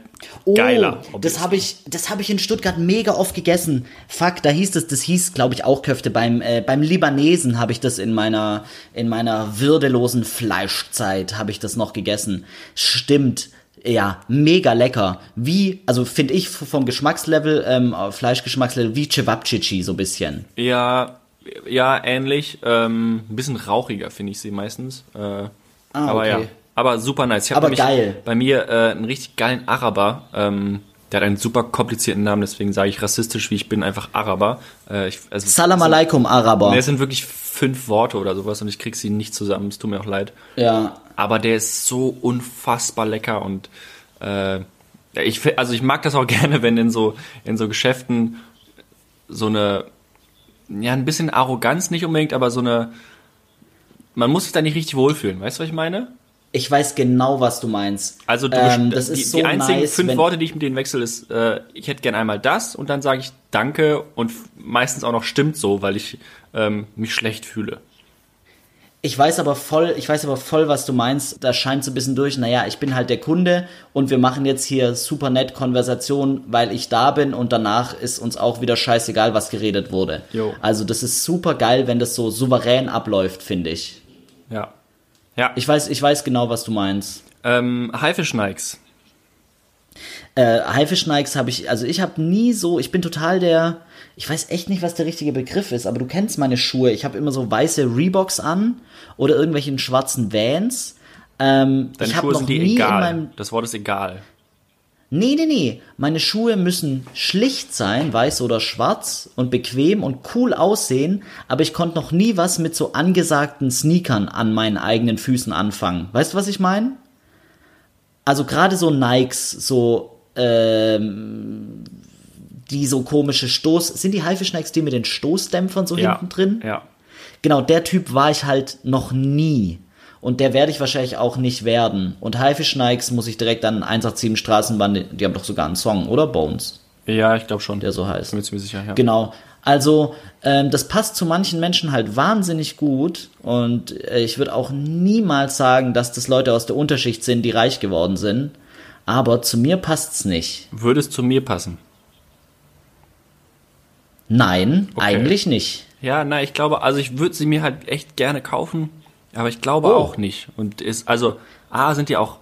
geiler. Oh, das habe ich, das habe ich in Stuttgart mega oft gegessen. Fuck, da hieß es, das hieß, glaube ich, auch Köfte. Beim äh, beim Libanesen habe ich das in meiner in meiner würdelosen Fleischzeit habe ich das noch gegessen. Stimmt. Ja, mega lecker. Wie, also finde ich vom Geschmackslevel, ähm, Fleischgeschmackslevel, wie Cevapcici so ein bisschen. Ja, ja, ähnlich. Ähm, ein bisschen rauchiger finde ich sie meistens. Äh, aber okay. ja, aber super nice. Ich habe Aber nämlich geil. bei mir äh, einen richtig geilen Araber. Ähm, der hat einen super komplizierten Namen, deswegen sage ich rassistisch, wie ich bin, einfach Araber. Äh, ich, also, Salam alaikum, Araber. Nee, es sind wirklich fünf Worte oder sowas und ich krieg sie nicht zusammen. Es tut mir auch leid. Ja, Aber der ist so unfassbar lecker und äh, ich also ich mag das auch gerne, wenn in so in so Geschäften so eine ja ein bisschen Arroganz nicht unbedingt, aber so eine man muss sich da nicht richtig wohlfühlen. Weißt du, was ich meine? ich weiß genau, was du meinst. Also du, ähm, das die, ist so die einzigen nice, fünf Worte, die ich mit denen wechsle, ist äh, ich hätte gern einmal das und dann sage ich Danke und meistens auch noch stimmt so, weil ich ähm, mich schlecht fühle. Ich weiß aber voll, ich weiß aber voll, was du meinst. Da scheint so ein bisschen durch, naja, ich bin halt der Kunde und wir machen jetzt hier super nett Konversation, weil ich da bin und danach ist uns auch wieder scheißegal, was geredet wurde. Jo. Also das ist super geil, wenn das so souverän abläuft, finde ich. Ja. Ja. Ich weiß, ich weiß genau, was du meinst. ähm, Haifischneiks. Äh, Haifischneiks habe ich, also ich habe nie so, ich bin total der, ich weiß echt nicht, was der richtige Begriff ist, aber du kennst meine Schuhe. Ich habe immer so weiße Reeboks an oder irgendwelchen schwarzen Vans. Ähm, Deine ich Schuhe noch sind in egal. meinem Das Wort ist egal. Nee, nee, nee. Meine Schuhe müssen schlicht sein, weiß oder schwarz und bequem und cool aussehen, aber ich konnte noch nie was mit so angesagten Sneakern an meinen eigenen Füßen anfangen. Weißt du, was ich meine? Also gerade so Nikes, so ähm, die so komische Stoß, sind die Haifischneiks die mit den Stoßdämpfern so Ja. hinten drin? Ja. Genau, der Typ war ich halt noch nie. Und der werde ich wahrscheinlich auch nicht werden. Und Haifischneiks muss ich direkt an 187 Straßenbahn, die- die haben doch sogar einen Song, oder? Bones, Ja, ich glaube schon. der so heißt. Bin mir ziemlich sicher, ja. Genau. Also, ähm, das passt zu manchen Menschen halt wahnsinnig gut. Und äh, ich würde auch niemals sagen, dass das Leute aus der Unterschicht sind, die reich geworden sind. Aber zu mir passt's nicht. Würde es zu mir passen? Nein, Okay. eigentlich nicht. Ja, na, ich glaube, also ich würde sie mir halt echt gerne kaufen, aber ich glaube Oh. auch nicht. Und ist, also, A, sind die auch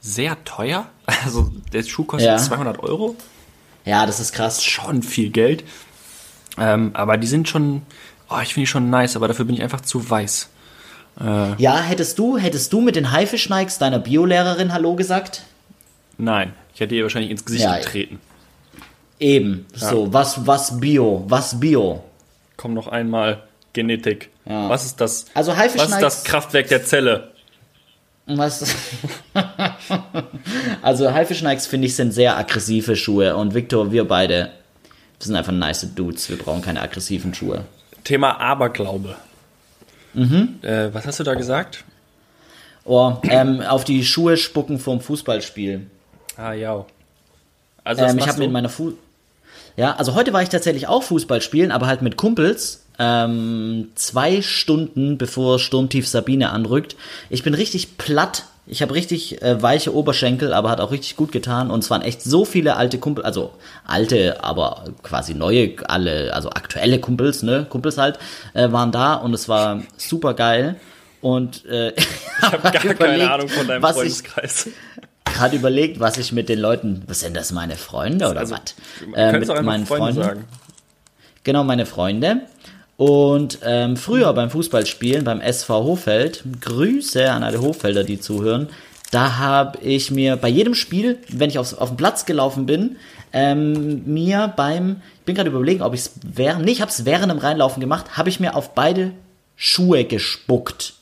sehr teuer. Also, der Schuh kostet Ja. 200 Euro. Ja, das ist krass. Schon viel Geld. Ähm, aber die sind schon, oh, ich finde die schon nice, aber dafür bin ich einfach zu weiß. Ja, hättest du, hättest du mit den Haifischneiks deiner Biolehrerin Hallo gesagt? Nein, ich hätte ihr wahrscheinlich ins Gesicht Ja. getreten. Eben, so, was, was Bio, was Bio. Komm noch einmal. Genetik. Ja. Was ist das? Also Was ist das Kraftwerk der Zelle? Was? also Haifischnikes finde ich sind sehr aggressive Schuhe und Victor, wir beide, wir sind einfach nice Dudes, wir brauchen keine aggressiven Schuhe. Thema Aberglaube. Mhm. Äh, was hast du da gesagt? Oh, ähm, auf die Schuhe spucken vorm Fußballspiel. Ah, ja. Also, Ähm, ich habe in meiner Fu Ja, also heute war ich tatsächlich auch Fußball spielen, aber halt mit Kumpels. Ähm, zwei Stunden bevor Sturmtief Sabine anrückt. Ich bin richtig platt. Ich habe richtig äh, weiche Oberschenkel, aber hat auch richtig gut getan. Und es waren echt so viele alte Kumpel, also alte, aber quasi neue, alle, also aktuelle Kumpels, ne, Kumpels halt, äh, waren da und es war super geil. Und äh, ich habe gar keine Ahnung von deinem Freundeskreis. gerade überlegt, was ich mit den Leuten, was sind das, meine Freunde oder Also, was? Äh, mit auch meinen Freunde Freunden. sagen. Genau, meine Freunde. Und ähm, früher beim Fußballspielen, beim SV Hofeld, Grüße an alle Hofelder, die zuhören, da habe ich mir bei jedem Spiel, wenn ich auf, auf den Platz gelaufen bin, ähm, mir beim, ich bin gerade überlegen, ob ich es während, nee, ich habe es während dem Reinlaufen gemacht, habe ich mir auf beide Schuhe gespuckt.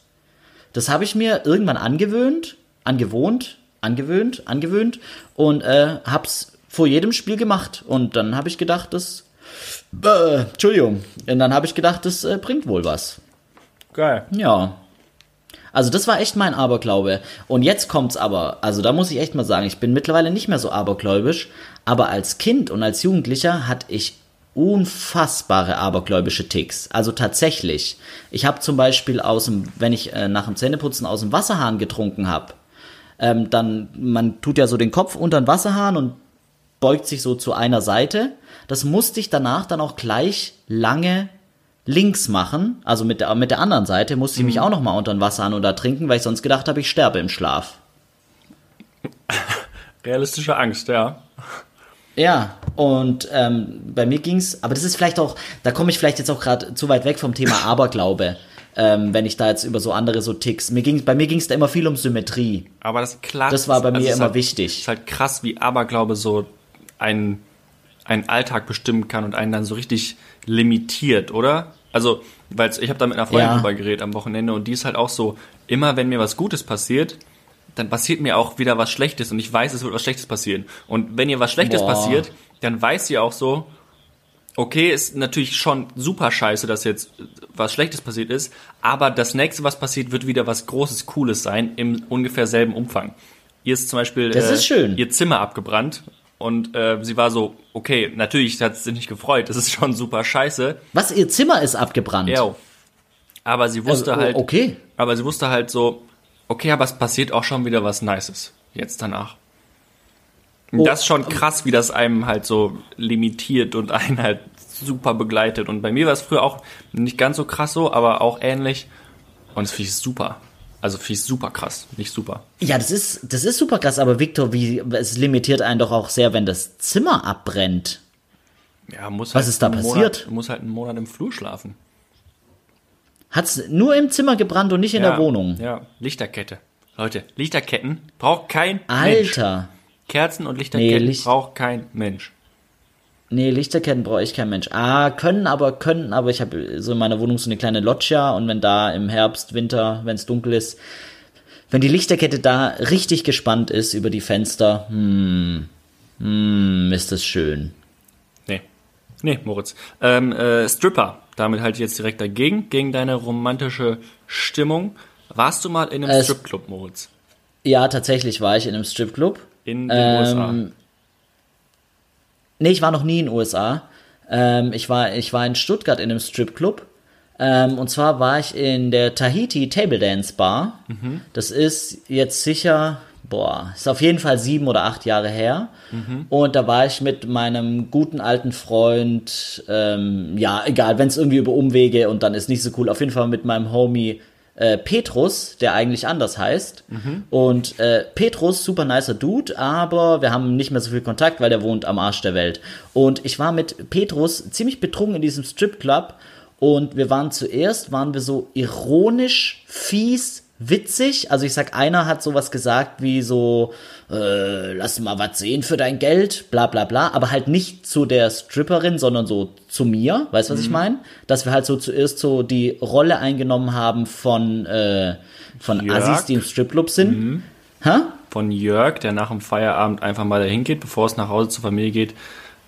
Das habe ich mir irgendwann angewöhnt, angewohnt, angewöhnt, angewöhnt und äh, hab's vor jedem Spiel gemacht. Und dann habe ich gedacht, das, äh, Entschuldigung, und dann habe ich gedacht, das äh, bringt wohl was. Geil. Ja. Also das war echt mein Aberglaube. Und jetzt kommt's aber, also da muss ich echt mal sagen, ich bin mittlerweile nicht mehr so abergläubisch, aber als Kind und als Jugendlicher hatte ich unfassbare abergläubische Ticks. Also tatsächlich. Ich habe zum Beispiel aus dem, wenn ich äh, nach dem Zähneputzen aus dem Wasserhahn getrunken habe, ähm, dann, man tut ja so den Kopf unter den Wasserhahn und beugt sich so zu einer Seite. Das musste ich danach dann auch gleich lange links machen, also mit der, mit der anderen Seite musste ich mich auch noch mal unter den Wasserhahn oder trinken, weil ich sonst gedacht habe, ich sterbe im Schlaf. Realistische Angst, ja. Ja, und ähm, bei mir ging's, aber das ist vielleicht auch, da komme ich vielleicht jetzt auch gerade zu weit weg vom Thema Aberglaube, ähm, wenn ich da jetzt über so andere so Ticks. Mir ging, bei mir ging's da immer viel um Symmetrie. Aber das klar. Das war bei mir es ist immer halt, wichtig. ist halt krass, wie Aberglaube so einen, einen Alltag bestimmen kann und einen dann so richtig limitiert, oder? Also, weil ich habe da mit einer Freundin Ja. drüber geredet am Wochenende und die ist halt auch so, immer wenn mir was Gutes passiert, dann passiert mir auch wieder was Schlechtes und ich weiß, es wird was Schlechtes passieren. Und wenn ihr was Schlechtes Boah. passiert, dann weiß sie auch so, okay, ist natürlich schon super scheiße, dass jetzt was Schlechtes passiert ist, aber das nächste, was passiert, wird wieder was Großes, Cooles sein, im ungefähr selben Umfang. Ihr ist zum Beispiel Das äh, ist schön. ihr Zimmer abgebrannt und äh, sie war so, okay, natürlich hat sie sich nicht gefreut, das ist schon super scheiße, Was, ihr Zimmer ist abgebrannt? ja. Aber sie wusste Also, halt, Okay. aber sie wusste halt so, okay, aber es passiert auch schon wieder was Nices jetzt danach. Oh, das ist schon krass, wie das einem halt so limitiert und einen halt super begleitet. Und bei mir war es früher auch nicht ganz so krass so, aber auch ähnlich. Und das finde ich super. Also finde ich super krass, nicht super. Ja, das ist, das ist super krass, aber Victor, wie, es limitiert einen doch auch sehr, wenn das Zimmer abbrennt. Ja, muss Was halt ist da einen passiert? Monat, muss halt einen Monat im Flur schlafen. Hat's nur im Zimmer gebrannt und nicht in ja, der Wohnung. Ja, Lichterkette. Leute, Lichterketten braucht kein Mensch. Alter. Kerzen und Lichterketten Nee, Licht- braucht kein Mensch. Nee, Lichterketten brauche ich kein Mensch. Ah, können aber, können aber. Ich habe so in meiner Wohnung so eine kleine Loggia und wenn da im Herbst, Winter, wenn es dunkel ist, wenn die Lichterkette da richtig gespannt ist über die Fenster, hm, hm, ist das schön. Nee. Nee, Moritz. Ähm, äh, Stripper. Damit halte ich jetzt direkt dagegen, gegen deine romantische Stimmung. Warst du mal in einem Äh, Stripclub, Moritz? Ja, tatsächlich war ich in einem Stripclub. In den Ähm, USA. Nee, ich war noch nie in den USA. Ähm, ich, war, ich war in Stuttgart in einem Stripclub. Ähm, und zwar war ich in der Tahiti Table Dance Bar. Das ist jetzt sicher, boah, ist auf jeden Fall sieben oder acht Jahre her. Und da war ich mit meinem guten alten Freund, ähm, ja, egal, wenn es irgendwie über Umwege und dann ist nicht so cool, auf jeden Fall mit meinem Homie äh, Petrus, der eigentlich anders heißt. Und äh, Petrus, super nicer Dude, aber wir haben nicht mehr so viel Kontakt, weil der wohnt am Arsch der Welt. Und ich war mit Petrus ziemlich betrunken in diesem Stripclub und wir waren zuerst, waren wir so ironisch, fies, witzig. Also ich sag, einer hat sowas gesagt wie so, äh, lass mal was sehen für dein Geld, bla bla bla, aber halt nicht zu der Stripperin, sondern so zu mir, weißt du, was ich meine? Dass wir halt so zuerst so die Rolle eingenommen haben von, äh, von Jörg. Assis, die im Stripclub sind. Hä? Von Jörg, der nach dem Feierabend einfach mal dahin geht, bevor es nach Hause zur Familie geht,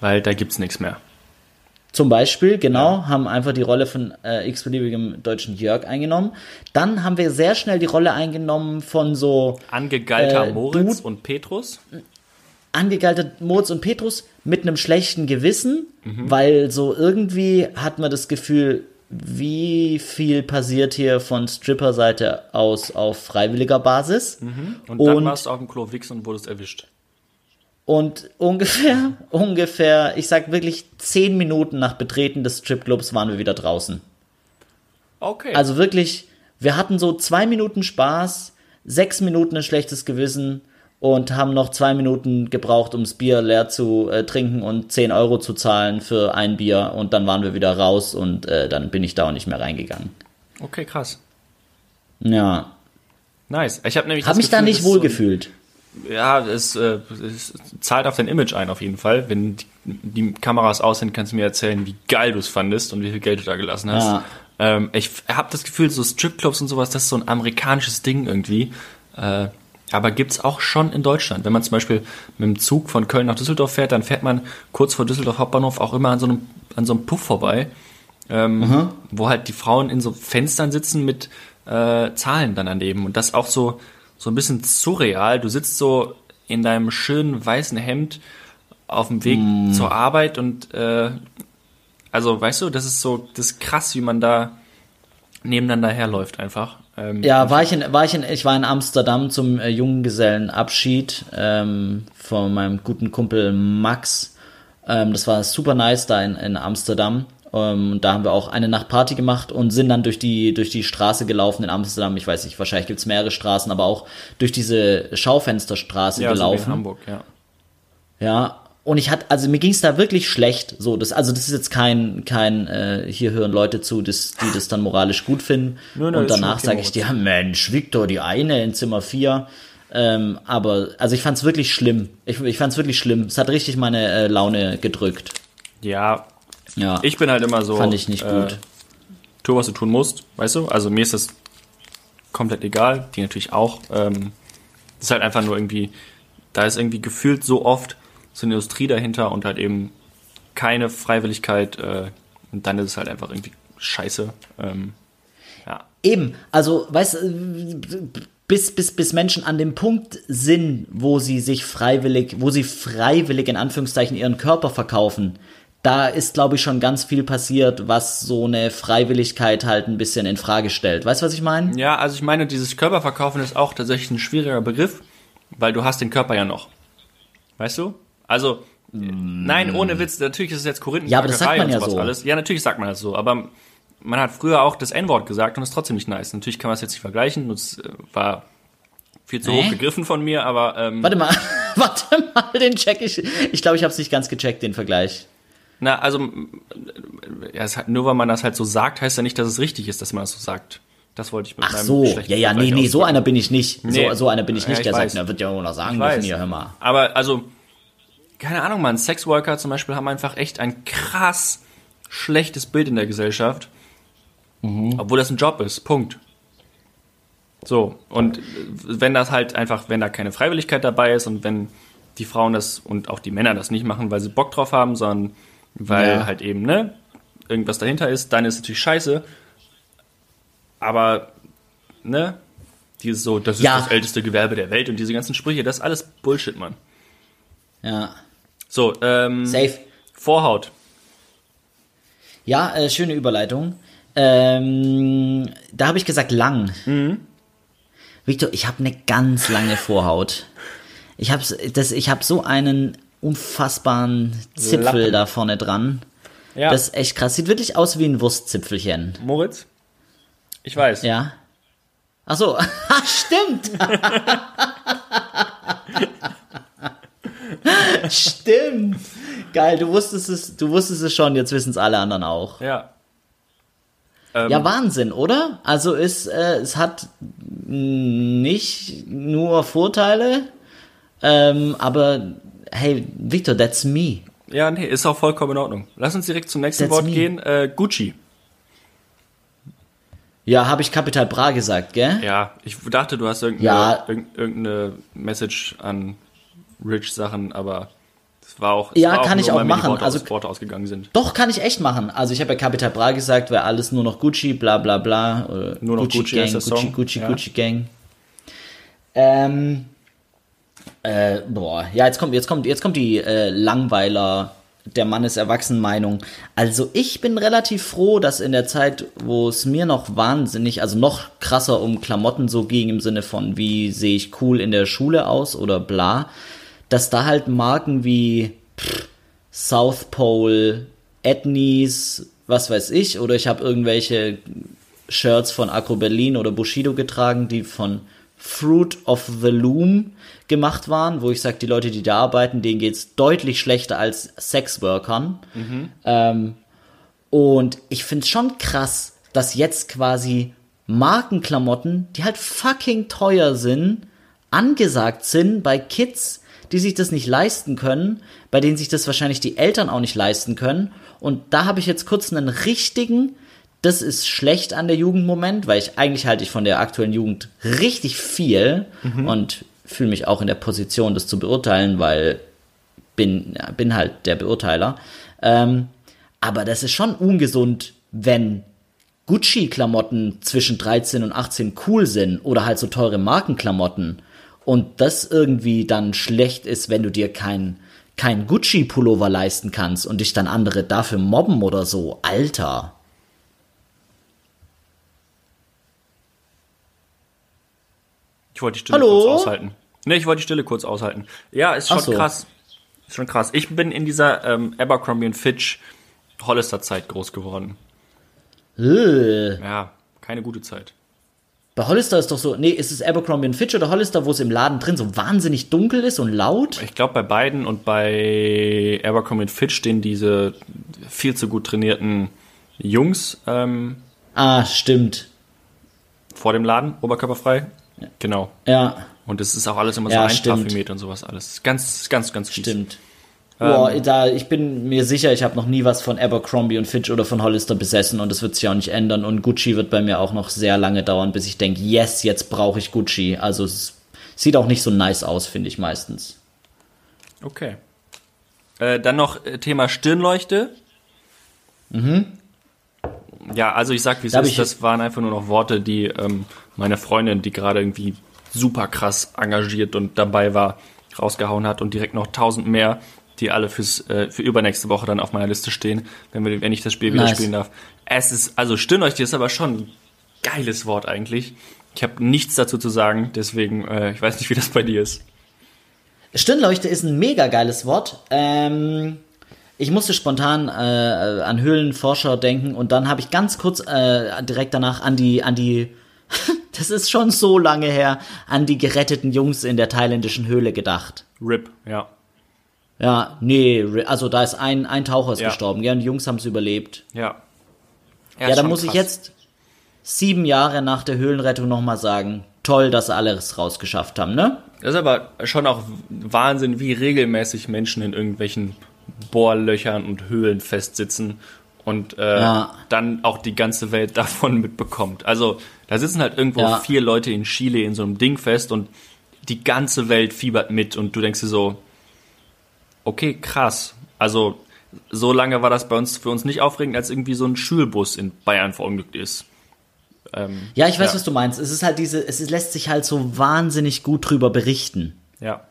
weil da gibt's nichts mehr. Zum Beispiel, genau, haben einfach die Rolle von äh, x-beliebigem deutschen Jörg eingenommen. Dann haben wir sehr schnell die Rolle eingenommen von so Angegeilter Äh, Moritz du- und Petrus. angegeilter Moritz und Petrus mit einem schlechten Gewissen, Mhm. weil so irgendwie hat man das Gefühl, wie viel passiert hier von Stripper-Seite aus auf freiwilliger Basis. Und dann Und- warst du auf dem Klo wichsen und wurdest erwischt. Und ungefähr, ungefähr, ich sag wirklich zehn Minuten nach Betreten des Stripclubs waren wir wieder draußen. Okay. Also wirklich, wir hatten so zwei Minuten Spaß, sechs Minuten ein schlechtes Gewissen und haben noch zwei Minuten gebraucht, ums Bier leer zu äh, trinken und 10 Euro zu zahlen für ein Bier und dann waren wir wieder raus und äh, dann bin ich da auch nicht mehr reingegangen. okay, krass. Ja, Nice. Ich habe nämlich das mich da Gefühl, nicht das ist wohl so. Ja, es, äh, es zahlt auf dein Image ein auf jeden Fall. Wenn die, die Kameras aus sind, kannst du mir erzählen, wie geil du es fandest und wie viel Geld du da gelassen hast. Ja. Ähm, ich habe das Gefühl, so Stripclubs und sowas, das ist so ein amerikanisches Ding irgendwie. Äh, aber gibt's auch schon in Deutschland. Wenn man zum Beispiel mit dem Zug von Köln nach Düsseldorf fährt, dann fährt man kurz vor Düsseldorf Hauptbahnhof auch immer an so einem, an so einem Puff vorbei, ähm, wo halt die Frauen in so Fenstern sitzen mit äh, Zahlen dann daneben. Und das auch so, so ein bisschen surreal. Du sitzt so in deinem schönen weißen Hemd auf dem Weg zur Arbeit und äh, also weißt du, das ist so, das ist krass, wie man da nebeneinander herläuft einfach. Ähm, Ja, war ich in, war ich in, ich war in Amsterdam zum äh, Junggesellenabschied ähm, von meinem guten Kumpel Max. Ähm, das war super nice da in, in Amsterdam. Ähm, und da haben wir auch eine Nacht Party gemacht und sind dann durch die, durch die Straße gelaufen in Amsterdam. Ich weiß nicht, wahrscheinlich gibt's mehrere Straßen, aber auch durch diese Schaufensterstraße ja, so wie in gelaufen. Hamburg, ja. Ja, und ich hatte, also mir ging's da wirklich schlecht. So, das, also das ist jetzt kein, kein, äh, hier hören Leute zu, das, die das dann moralisch gut finden. Nö, nö, und danach sage ich dir, Mensch, Victor, die eine in Zimmer 4. Ähm, aber, also ich fand's wirklich schlimm. Ich, ich fand's wirklich schlimm. Es hat richtig meine äh, Laune gedrückt. Ja, Ja, ich bin halt immer so. fand ich nicht äh, gut. tu, was du tun musst, weißt du? Also mir ist das komplett egal, die natürlich auch. Ähm, ist halt einfach nur irgendwie, da ist irgendwie gefühlt so oft so eine Industrie dahinter und halt eben keine Freiwilligkeit äh, und dann ist es halt einfach irgendwie scheiße. Ähm, ja. Eben, also, weißt du, bis, bis, bis Menschen an dem Punkt sind, wo sie sich freiwillig, wo sie freiwillig in Anführungszeichen ihren Körper verkaufen, da ist, glaube ich, schon ganz viel passiert, was so eine Freiwilligkeit halt ein bisschen in Frage stellt. Weißt du, was ich meine? Ja, also ich meine, dieses Körperverkaufen ist auch tatsächlich ein schwieriger Begriff, weil du hast den Körper ja noch. Weißt du? Also, nein, ohne Witz, natürlich ist es jetzt Korinthen Ja, aber das sagt man ja so. alles. Ja, natürlich sagt man das so, aber man hat früher auch das N-Wort gesagt und das ist trotzdem nicht nice. Natürlich kann man es jetzt nicht vergleichen, das äh, war viel zu Hä? hoch gegriffen von mir, aber ähm, Warte mal, warte mal, den check ich. Ich glaube, ich habe es nicht ganz gecheckt, den Vergleich. Na, also ja, es nur weil man das halt so sagt, heißt ja nicht, dass es richtig ist, dass man das so sagt. Das wollte ich mit Ach so, ja, ja, nee, nee, so einer bin ich nicht. Nee. So, so einer bin ich Ja, nicht, ich der weiß. sagt, na, wird ja auch noch sagen Ich weiß. hier, hör mal. Aber also, keine Ahnung, man, Sexworker zum Beispiel haben einfach echt ein krass schlechtes Bild in der Gesellschaft. Mhm. Obwohl das ein Job ist. Punkt. So, und wenn das halt einfach, wenn da keine Freiwilligkeit dabei ist und wenn die Frauen das und auch die Männer das nicht machen, weil sie Bock drauf haben, sondern weil Ja. halt eben, ne, irgendwas dahinter ist, dann ist natürlich scheiße. Aber, ne, dieses so, das ist Ja. das älteste Gewerbe der Welt und diese ganzen Sprüche, das ist alles Bullshit, Mann. Ja, So, ähm, safe. Vorhaut. Ja, äh, schöne Überleitung. Ähm, da habe ich gesagt lang. Victor, ich habe eine ganz lange Vorhaut. Ich habe das, ich habe so einen unfassbaren Zipfel Lappen. da vorne dran. Ja, Das ist echt krass. Sieht wirklich aus wie ein Wurstzipfelchen. Moritz? Ich weiß. Ja. Ach so, Ah, stimmt. stimmt. Geil, du wusstest es, du wusstest es schon, jetzt wissen es alle anderen auch. Ja. ja, Wahnsinn, oder? Also es, äh, es hat nicht nur Vorteile, ähm, aber hey, Victor, that's me. Ja, nee, ist auch vollkommen in Ordnung. Lass uns direkt zum nächsten That's Wort me. gehen. Äh, Gucci. Ja, habe ich Kapital Bra gesagt, gell? Ja, ich dachte, du hast irgendeine, Ja. irgend- irgendeine Message an Rich-Sachen, aber es war auch. es Ja, war kann nur, ich auch weil mir die machen. Also- Worte ausgegangen sind. Doch, kann ich echt machen. Also ich habe ja Capital Bra gesagt, wäre alles nur noch Gucci, bla bla bla. Oder Nur noch Gucci Gang, Gucci, Song. Gucci, Ja. Gucci Gang. Ähm, äh, boah, ja, jetzt kommt, jetzt kommt, jetzt kommt die äh, Langweiler, der Mann ist erwachsen Meinung. Also ich bin relativ froh, dass in der Zeit, wo es mir noch wahnsinnig, also noch krasser um Klamotten so ging im Sinne von, wie sehe ich cool in der Schule aus oder bla, dass da halt Marken wie pff, South Pole, Ethnies, was weiß ich, oder ich habe irgendwelche Shirts von Acro Berlin oder Bushido getragen, die von Fruit of the Loom gemacht waren, wo ich sage, die Leute, die da arbeiten, denen geht's deutlich schlechter als Sexworkern. Ähm, und ich find's schon krass, dass jetzt quasi Markenklamotten, die halt fucking teuer sind, angesagt sind bei Kids, die sich das nicht leisten können, bei denen sich das wahrscheinlich die Eltern auch nicht leisten können. Und da habe ich jetzt kurz einen richtigen, das ist schlecht an der Jugendmoment, weil ich eigentlich halte ich von der aktuellen Jugend richtig viel und fühle mich auch in der Position, das zu beurteilen, weil bin, bin halt der Beurteiler. Ähm, aber das ist schon ungesund, wenn Gucci-Klamotten zwischen 13 und 18 cool sind oder halt so teure Markenklamotten und das irgendwie dann schlecht ist, wenn du dir kein, kein Gucci-Pullover leisten kannst und dich dann andere dafür mobben oder so. Alter. Ich wollte die Stille Hallo? kurz aushalten. Nee, ich wollte die Stille kurz aushalten. Ja, ist schon so. krass. Ist schon krass. Ich bin in dieser ähm, Abercrombie Fitch Hollister-Zeit groß geworden. Äh. Ja, keine gute Zeit. Bei Hollister ist doch so, nee, ist es Abercrombie Fitch oder Hollister, wo es im Laden drin so wahnsinnig dunkel ist und laut? Ich glaube, bei beiden und bei Abercrombie Fitch stehen diese viel zu gut trainierten Jungs ähm, Ah, stimmt. vor dem Laden, oberkörperfrei. Genau. Ja, Und es ist auch alles immer Ja, so stimmt. einparfümiert und sowas alles. Ganz, ganz, ganz fies. stimmt. Boah, da, ich bin mir sicher, ich habe noch nie was von Abercrombie und Fitch oder von Hollister besessen und das wird sich auch nicht ändern. Und Gucci wird bei mir auch noch sehr lange dauern, bis ich denke, yes, jetzt brauche ich Gucci. Also es sieht auch nicht so nice aus, finde ich meistens. Okay. Äh, dann noch äh, Thema Stirnleuchte. Mhm. Ja, also ich sag, wie es ist, das waren einfach nur noch Worte, die ähm, meine Freundin, die gerade irgendwie super krass engagiert und dabei war, rausgehauen hat und direkt noch tausend mehr, die alle fürs äh, für übernächste Woche dann auf meiner Liste stehen, wenn wir wenn ich das Spiel wieder Nice. spielen darf. Es ist also Stirnleuchte ist aber schon ein geiles Wort eigentlich. Ich habe nichts dazu zu sagen, deswegen äh, ich weiß nicht, wie das bei dir ist. Stirnleuchte ist ein mega geiles Wort. Ähm, ich musste spontan äh, an Höhlenforscher denken und dann habe ich ganz kurz äh, direkt danach an die, an die, das ist schon so lange her, an die geretteten Jungs in der thailändischen Höhle gedacht. Rip, ja. Ja, nee, also da ist ein, ein Taucher ist Ja. gestorben, ja, und die Jungs haben es überlebt. Ja. Ja, ist da muss ich krass. jetzt sieben Jahre nach der Höhlenrettung nochmal sagen, toll, dass sie alles rausgeschafft haben, ne? Das ist aber schon auch Wahnsinn, wie regelmäßig Menschen in irgendwelchen Bohrlöchern und Höhlen festsitzen und äh, Ja. dann auch die ganze Welt davon mitbekommt. Also da sitzen halt irgendwo Ja. vier Leute in Chile in so einem Ding fest und die ganze Welt fiebert mit und du denkst dir so, okay, krass. Also so lange war das bei uns für uns nicht aufregend, als irgendwie so ein Schulbus in Bayern verunglückt ist. Ähm, Ja, ich weiß, Ja. was du meinst. Es ist halt diese, es lässt sich halt so wahnsinnig gut drüber berichten. ja.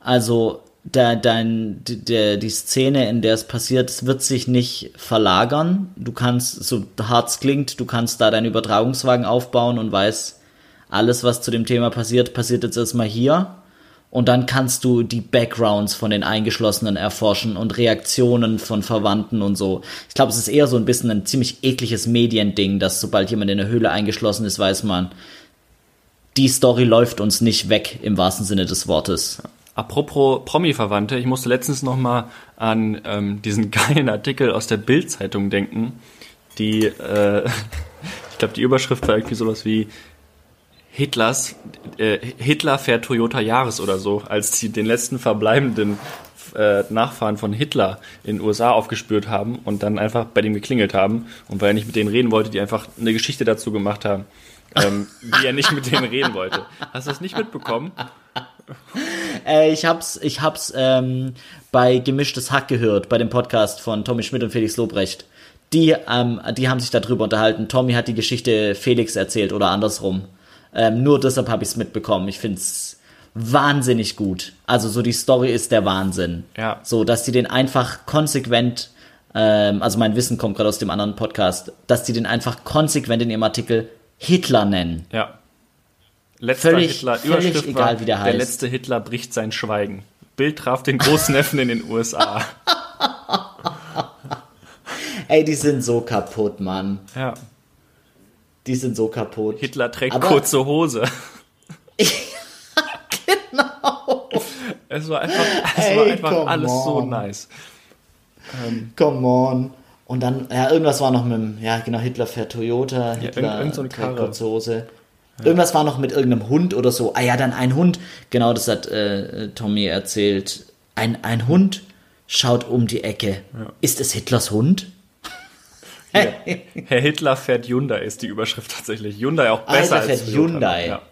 Also der, dein, die- die Szene, in der es passiert, wird sich nicht verlagern. Du kannst, so hart es klingt, du kannst da deinen Übertragungswagen aufbauen und weißt, alles, was zu dem Thema passiert, passiert jetzt erstmal hier. Und dann kannst du die Backgrounds von den Eingeschlossenen erforschen und Reaktionen von Verwandten und so. Ich glaube, es ist eher so ein bisschen ein ziemlich ekliges Mediending, dass sobald jemand in der Höhle eingeschlossen ist, weiß man, die Story läuft uns nicht weg im wahrsten Sinne des Wortes. Apropos Promi-Verwandte, ich musste letztens noch mal an ähm, diesen geilen Artikel aus der Bild-Zeitung denken, die, äh, ich glaube, die Überschrift war irgendwie sowas wie Hitlers, äh, Hitler fährt Toyota Jahres oder so, als sie den letzten verbleibenden äh, Nachfahren von Hitler in den USA aufgespürt haben und dann einfach bei dem geklingelt haben und weil er nicht mit denen reden wollte, die einfach eine Geschichte dazu gemacht haben, ähm, wie er nicht mit denen reden wollte. Hast du das nicht mitbekommen? Äh, ich hab's, ich hab's ähm, bei Gemischtes Hack gehört, bei dem Podcast von Tommy Schmidt und Felix Lobrecht. Die, ähm, die haben sich darüber unterhalten. Tommy hat die Geschichte Felix erzählt oder andersrum. Ähm, nur deshalb habe ich es mitbekommen. Ich find's wahnsinnig gut. Also so die Story ist der Wahnsinn. Ja. So, dass die den einfach konsequent, ähm, also mein Wissen kommt gerade aus dem anderen Podcast, dass die den einfach konsequent in ihrem Artikel Hitler nennen. Ja. Letzter Völlig- Hitler, völlig Überschrift egal, wie der der heißt. letzte Hitler bricht sein Schweigen. Bild traf den Großneffen in den USA. Ey, die sind so kaputt, Mann. Ja. Die sind so kaputt. Hitler trägt Aber- kurze Hose. genau. Es war einfach, es Ey, war einfach alles so on. nice. Come on. Und dann, ja, irgendwas war noch mit dem, ja, genau, Hitler fährt Toyota, Hitler irgend- irgend so trägt kurze Hose. Irgendwas war noch mit irgendeinem Hund oder so. Ah ja, dann ein Hund. Genau, das hat äh, Tommy erzählt. Ein, ein Hund schaut um die Ecke. Ist es Hitlers Hund? Herr Hitler fährt Hyundai ist die Überschrift tatsächlich. Hyundai auch Alter, besser als fährt. Hyundai. Ja,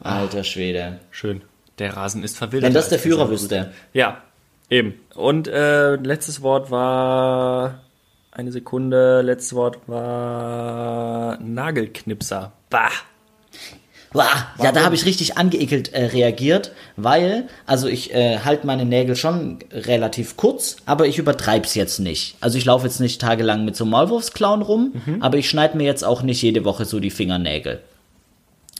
Alter Schwede. schön. Der Rasen ist verwildert. Wenn das der Führer wüsste. Ja, eben. Und äh, letztes Wort war eine Sekunde. Letztes Wort war Nagelknipser. Bah. Wow, ja, da habe ich richtig angeekelt äh, reagiert, weil, also ich äh, halte meine Nägel schon relativ kurz, aber ich übertreib's jetzt nicht. Also ich laufe jetzt nicht tagelang mit so einem Maulwurfsklauen rum, aber ich schneide mir jetzt auch nicht jede Woche so die Fingernägel.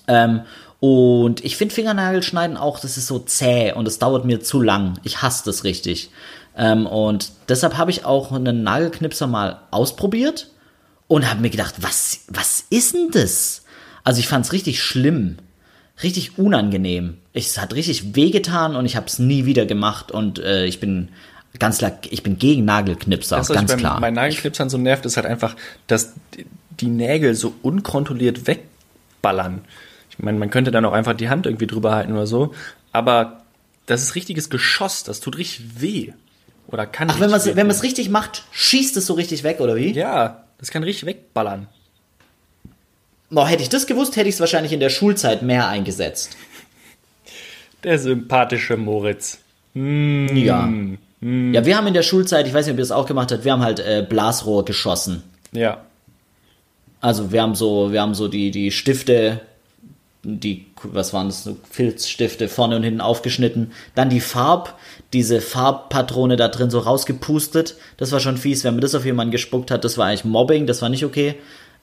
Ähm, und ich finde Fingernagelschneiden auch, das ist so zäh und es dauert mir zu lang. Ich hasse das richtig. Ähm, und deshalb habe ich auch einen Nagelknipser mal ausprobiert und habe mir gedacht, was, was ist denn das? Also ich fand es richtig schlimm, richtig unangenehm. Es hat richtig wehgetan und ich habe es nie wieder gemacht und äh, ich bin ganz klar, ich bin gegen Nagelknipser, Das, ganz beim, klar. bei Nagelknipsern so nervt, ist halt einfach, dass die- Nägel so unkontrolliert wegballern. Ich meine, man könnte dann auch einfach die Hand irgendwie drüber halten oder so, aber das ist richtiges Geschoss, das tut richtig weh. Oder kann Ach, wenn man es richtig macht, schießt es so richtig weg, oder wie? Ja, das kann richtig wegballern. Boah, hätte ich das gewusst, hätte ich es wahrscheinlich in der Schulzeit mehr eingesetzt. Der sympathische Moritz. Mm. Ja. Ja, wir haben in der Schulzeit, ich weiß nicht, ob ihr das auch gemacht habt, wir haben halt äh, Blasrohr geschossen. Ja. Also wir haben so, wir haben so die, die Stifte, die, was waren das, so Filzstifte vorne und hinten aufgeschnitten. Dann die Farb, diese Farbpatrone da drin so rausgepustet. Das war schon fies, wenn man das auf jemanden gespuckt hat, das war eigentlich Mobbing, das war nicht okay.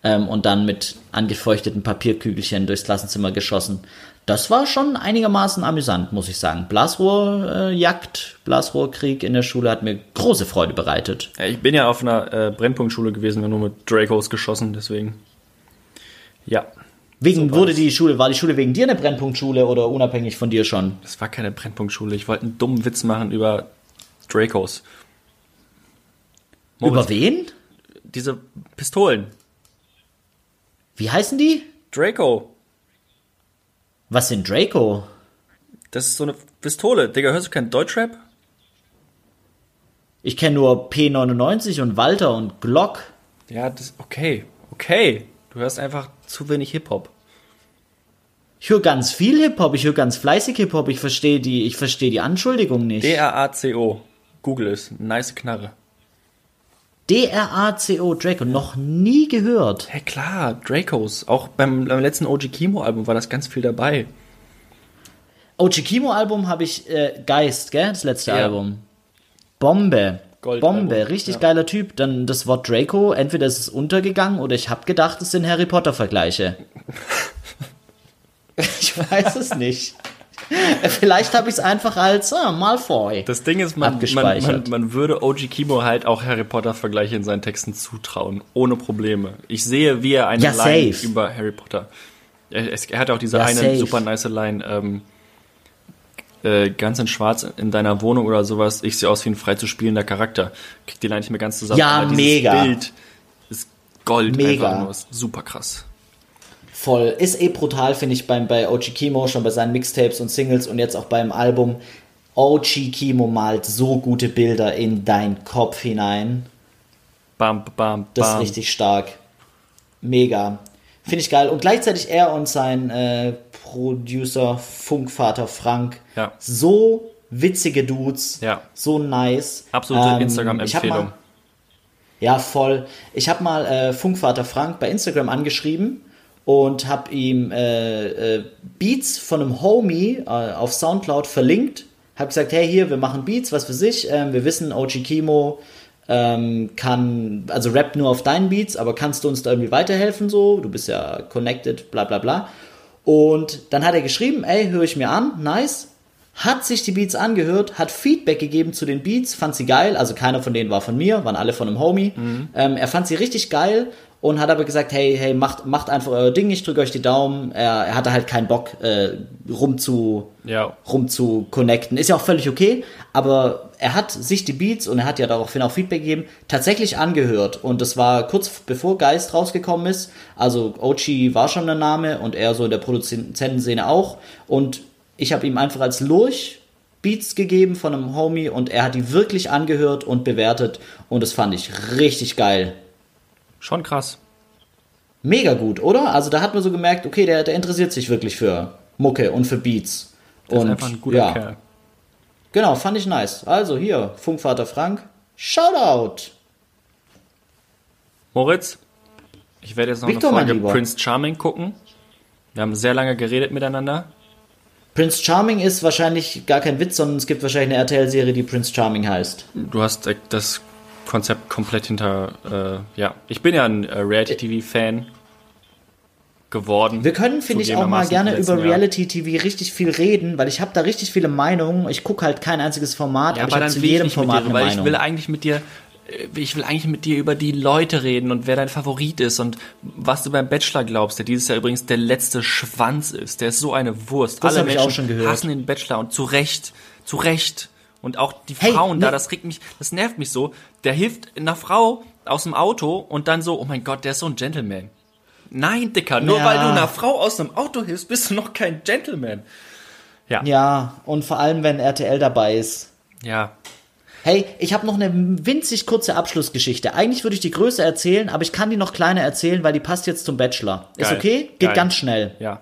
Ähm, und dann mit angefeuchteten Papierkügelchen durchs Klassenzimmer geschossen. Das war schon einigermaßen amüsant, muss ich sagen. Blasrohrjagd, Blasrohrkrieg in der Schule hat mir große Freude bereitet. ja. Ich bin ja auf einer äh, Brennpunktschule gewesen, wir nur mit Dracos geschossen, deswegen. Ja. Wegen wurde die Schule, war die Schule wegen dir eine Brennpunktschule oder unabhängig von dir schon? Das war keine Brennpunktschule. Ich wollte einen dummen Witz machen über Dracos. Über wen? Diese Pistolen. Wie heißen die? Draco. Was sind Draco? Das ist so eine Pistole. Digga, hörst du kein Deutschrap? Ich kenne nur P99 und Walter und Glock. Ja, das okay. Okay. Du hörst einfach zu wenig Hip-Hop. Ich höre ganz viel Hip-Hop, ich höre ganz fleißig Hip-Hop, ich verstehe die, ich verstehe die Anschuldigung nicht. D-R-A-C-O. Google es. Nice Knarre. D-R-A-C-O Draco, noch nie gehört. Hey, klar, Dracos. Auch beim, beim letzten OG Kimo-Album war das ganz viel dabei. Oh, Chikimo-Album habe ich äh, Geist, gell? Das letzte Ja. Album. Bombe. Goldalbum, Bombe, richtig ja. geiler Typ. Dann das Wort Draco, entweder ist es untergegangen oder ich habe gedacht, es sind Harry Potter-Vergleiche. ich weiß es nicht. Vielleicht habe ich es einfach als ah, Malfoy. Das Ding ist, man, man, man, man würde OG Kimo halt auch Harry Potter-Vergleiche in seinen Texten zutrauen. Ohne Probleme. Ich sehe, wie er eine Ja, Line safe. über Harry Potter. Er, er hat auch diese Ja, eine safe. super nice Line, ähm, äh, ganz in schwarz in deiner Wohnung oder sowas. Ich sehe aus wie ein frei zu spielender Charakter. Krieg die Line nicht mehr ganz zusammen. Ja, mega. Bild ist Gold Mega. einfach nur. Ist Super krass. Voll. Ist eh brutal, finde ich, beim, bei OG Kimo, schon bei seinen Mixtapes und Singles und jetzt auch beim Album. OG Kimo malt so gute Bilder in deinen Kopf hinein. Bam, bam, Das ist bam. richtig stark. Mega. Finde ich geil. Und gleichzeitig er und sein äh, Producer, Funkvater Frank. Ja. So witzige Dudes. Ja. So nice. Absolute Ähm, Instagram-Empfehlung. Ja, voll. Ich habe mal äh, Funkvater Frank bei Instagram angeschrieben und habe ihm äh, äh, Beats von einem Homie äh, auf Soundcloud verlinkt. Habe gesagt, hey, hier, wir machen Beats, was für sich. Ähm, wir wissen, OG Kimo ähm, kann, also rappt nur auf deinen Beats, aber kannst du uns da irgendwie weiterhelfen so? Du bist ja connected, bla bla bla. Und dann hat er geschrieben, ey, höre ich mir an, nice. Hat sich die Beats angehört, hat Feedback gegeben zu den Beats, fand sie geil. Also keiner von denen war von mir, waren alle von einem Homie. Ähm, er fand sie richtig geil und hat aber gesagt, hey, hey, macht, macht einfach euer Ding, ich drücke euch die Daumen. Er, er hatte halt keinen Bock, äh, rum zu, Ja. rum zu connecten. Ist ja auch völlig okay, aber er hat sich die Beats und er hat ja daraufhin auch Feedback gegeben, tatsächlich angehört. Und das war kurz bevor Geist rausgekommen ist. Also Ochi war schon der Name und er so in der Produzentenszene auch. Und ich habe ihm einfach als Lurch Beats gegeben von einem Homie und er hat die wirklich angehört und bewertet. Und das fand ich richtig geil. Schon krass. Mega gut, oder? Also da hat man so gemerkt, okay, der, der interessiert sich wirklich für Mucke und für Beats. Das und ist einfach ein guter ja, Kerl. Genau, fand ich nice. Also hier, Funkvater Frank, Shoutout. Moritz, ich werde jetzt noch Victor, eine Folge. Prince Charming gucken. Wir haben sehr lange geredet miteinander. Prince Charming ist wahrscheinlich gar kein Witz, sondern es gibt wahrscheinlich eine RTL-Serie, die Prince Charming heißt. Du hast äh, das Konzept komplett hinter. Äh, ja, ich bin ja ein äh, Reality-TV-Fan geworden. Wir können, finde ich, auch mal gerne über. Reality-TV richtig viel reden, weil ich habe da richtig viele Meinungen. Ich gucke halt kein einziges Format, Ja, aber ich aber habe dann zu will ich jedem Format dir, eine weil Meinung. ich will eigentlich mit dir, äh, ich will eigentlich mit dir über die Leute reden und wer dein Favorit ist und was du beim Bachelor glaubst, der dieses Jahr übrigens der letzte Schwanz ist. Der ist so eine Wurst. Das Alle ich Menschen auch schon gehört. hassen den Bachelor und zu Recht, zu Recht. Und auch die Hey, Frauen da, ne- das regt mich, das nervt mich so. Der hilft einer Frau aus dem Auto und dann so, oh mein Gott, der ist so ein Gentleman. Nein, Dicker, nur Ja. weil du einer Frau aus einem Auto hilfst, bist du noch kein Gentleman. Ja, ja. und vor allem, wenn RTL dabei ist. ja. Hey, ich habe noch eine winzig kurze Abschlussgeschichte. Eigentlich würde ich die größer erzählen, aber ich kann die noch kleiner erzählen, weil die passt jetzt zum Bachelor. Ist Geil. okay? Geht Geil. ganz schnell. Ja,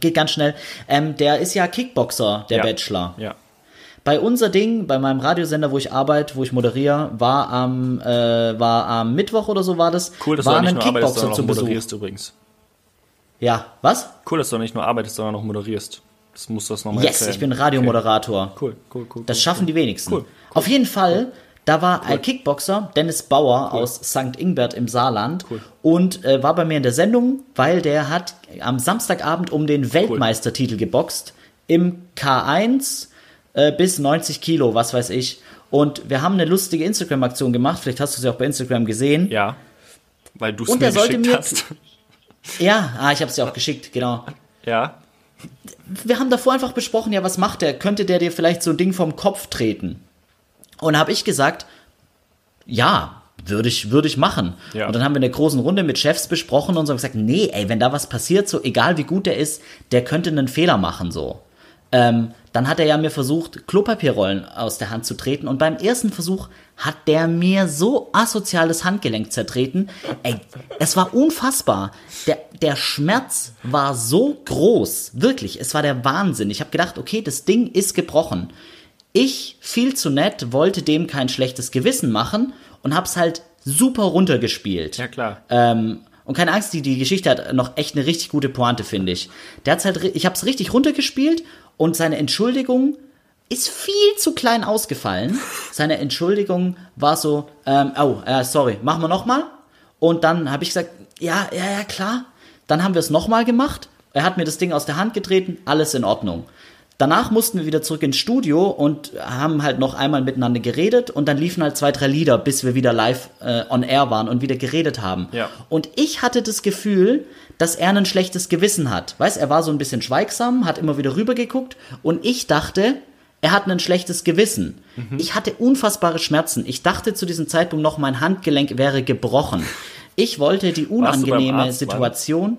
Geht ganz schnell. Ähm, der ist ja Kickboxer, der ja. Bachelor. Ja. Bei unser Ding, bei meinem Radiosender, wo ich arbeite, wo ich moderiere, war am, äh, war am Mittwoch oder so war das, Cool, dass war du nicht ein nur arbeitest, Kickboxer sondern zu auch Besuch. moderierst übrigens. Ja, was? Cool, dass du nicht nur arbeitest, sondern auch moderierst. Das musst du das nochmal Yes, erzählen. ich bin Radiomoderator. Okay. Cool, cool, cool. Das cool, schaffen die wenigsten. Cool, Auf jeden Fall, da war ein Kickboxer, Dennis Bauer aus St. Ingbert im Saarland Cool. und äh, war bei mir in der Sendung, weil der hat am Samstagabend um den Weltmeistertitel geboxt im K1 äh, bis 90 Kilo, was weiß ich. Und wir haben eine lustige Instagram-Aktion gemacht, vielleicht hast du sie auch bei Instagram gesehen. Ja, weil du es Und mir sollte geschickt mir- hast. Ja, ah, ich habe dir auch geschickt, genau. Ja, wir haben davor einfach besprochen, ja, was macht der? Könnte der dir vielleicht so ein Ding vom Kopf treten? Und habe ich gesagt, ja, würde ich, würde ich machen. Ja. Und dann haben wir in der großen Runde mit Chefs besprochen und so haben gesagt, nee, ey, wenn da was passiert, so egal wie gut der ist, der könnte einen Fehler machen, so. Ähm, dann hat er ja mir versucht, Klopapierrollen aus der Hand zu treten. Und beim ersten Versuch hat der mir so asoziales Handgelenk zertreten. Ey, es war unfassbar. Der, der Schmerz war so groß. Wirklich, es war der Wahnsinn. Ich habe gedacht, okay, das Ding ist gebrochen. Ich, viel zu nett, wollte dem kein schlechtes Gewissen machen und hab's halt super runtergespielt. ja klar. Ähm, und keine Angst, die, die Geschichte hat noch echt eine richtig gute Pointe, finde ich. Der hat's halt, ich hab's richtig runtergespielt und seine Entschuldigung ist viel zu klein ausgefallen. Seine Entschuldigung war so, ähm, oh, äh, sorry, machen wir nochmal. Und dann habe ich gesagt, ja, ja, ja, klar. Dann haben wir es nochmal gemacht. Er hat mir das Ding aus der Hand getreten, alles in Ordnung. Danach mussten wir wieder zurück ins Studio und haben halt noch einmal miteinander geredet und dann liefen halt zwei, drei Lieder, bis wir wieder live äh, on air waren und wieder geredet haben. Ja. Und ich hatte das Gefühl, dass er ein schlechtes Gewissen hat. Weißt, er war so ein bisschen schweigsam, hat immer wieder rübergeguckt und ich dachte, er hat ein schlechtes Gewissen. Ich hatte unfassbare Schmerzen. Ich dachte zu diesem Zeitpunkt noch, mein Handgelenk wäre gebrochen. Ich wollte die unangenehme Arzt, Situation.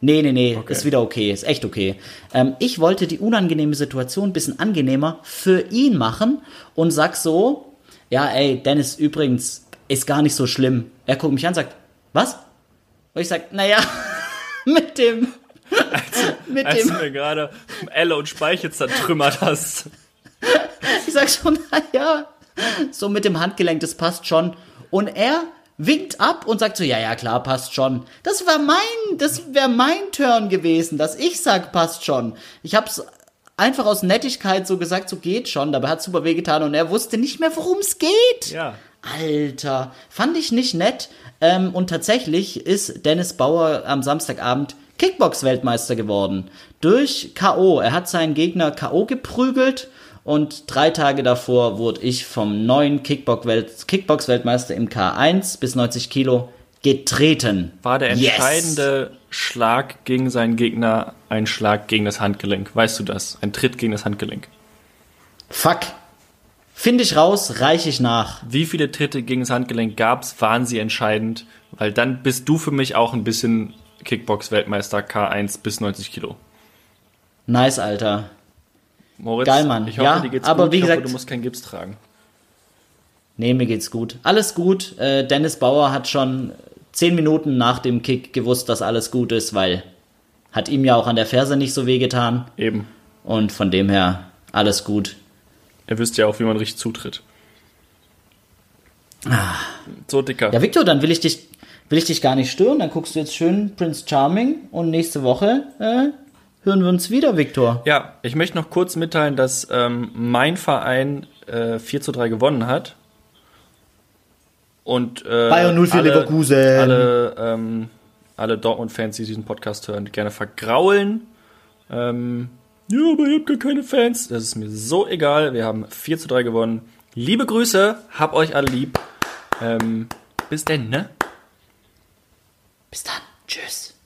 Nee, nee, nee, Okay. ist wieder okay, ist echt okay. Ähm, ich wollte die unangenehme Situation ein bisschen angenehmer für ihn machen und sag so, ja, ey, Dennis, übrigens, ist gar nicht so schlimm. Er guckt mich an und sagt, was? Und ich sag, naja, mit dem, mit Als dem, du mir gerade Elle und Speichel zertrümmert hast. Ich sag so, naja, so mit dem Handgelenk, das passt schon. Und er winkt ab und sagt so, ja, ja, klar, passt schon. Das war mein, das wäre mein Turn gewesen, dass ich sag, passt schon. Ich hab's einfach aus Nettigkeit so gesagt, so geht schon. Dabei hat super wehgetan und er wusste nicht mehr, worum es geht. Ja. Alter, fand ich nicht nett. Ähm, und tatsächlich ist Dennis Bauer am Samstagabend Kickbox-Weltmeister geworden. Durch K.O. Er hat seinen Gegner K.O. geprügelt und drei Tage davor wurde ich vom neuen Kickbox-Welt- Kickbox-Weltmeister im K1 bis 90 Kilo getreten. War der Yes. entscheidende Schlag gegen seinen Gegner ein Schlag gegen das Handgelenk? Weißt du das? Ein Tritt gegen das Handgelenk. Fuck. Finde ich raus, reiche ich nach. Wie viele Tritte gegen das Handgelenk gab's? Waren sie entscheidend? Weil dann bist du für mich auch ein bisschen Kickbox-Weltmeister K1 bis 90 Kilo. Nice, Alter. Moritz, Geil, Mann. ich hoffe, Ja, dir geht's aber gut. wie ich hoffe, gesagt- du musst keinen Gips tragen. Nee, mir geht's gut. Alles gut. Äh, Dennis Bauer hat schon zehn Minuten nach dem Kick gewusst, dass alles gut ist, weil hat ihm ja auch an der Ferse nicht so wehgetan. Eben. Und von dem her alles gut. Er wüsste ja auch, wie man richtig zutritt. So, Dicker. Ah. Ja, Victor, dann will ich dich, will ich dich gar nicht stören. Dann guckst du jetzt schön Prince Charming und nächste Woche äh, hören wir uns wieder, Victor. Ja, ich möchte noch kurz mitteilen, dass ähm, mein Verein äh, 4 zu 3 gewonnen hat. Und äh, Bayern 0 für alle, Leverkusen. Alle, ähm, alle Dortmund-Fans, die diesen Podcast hören, gerne vergraulen. Ähm, ja, aber ihr habt gar keine Fans. Das ist mir so egal. Wir haben 4 zu 3 gewonnen. Liebe Grüße, hab euch alle lieb. Ähm, bis denn, ne? Bis dann. Tschüss.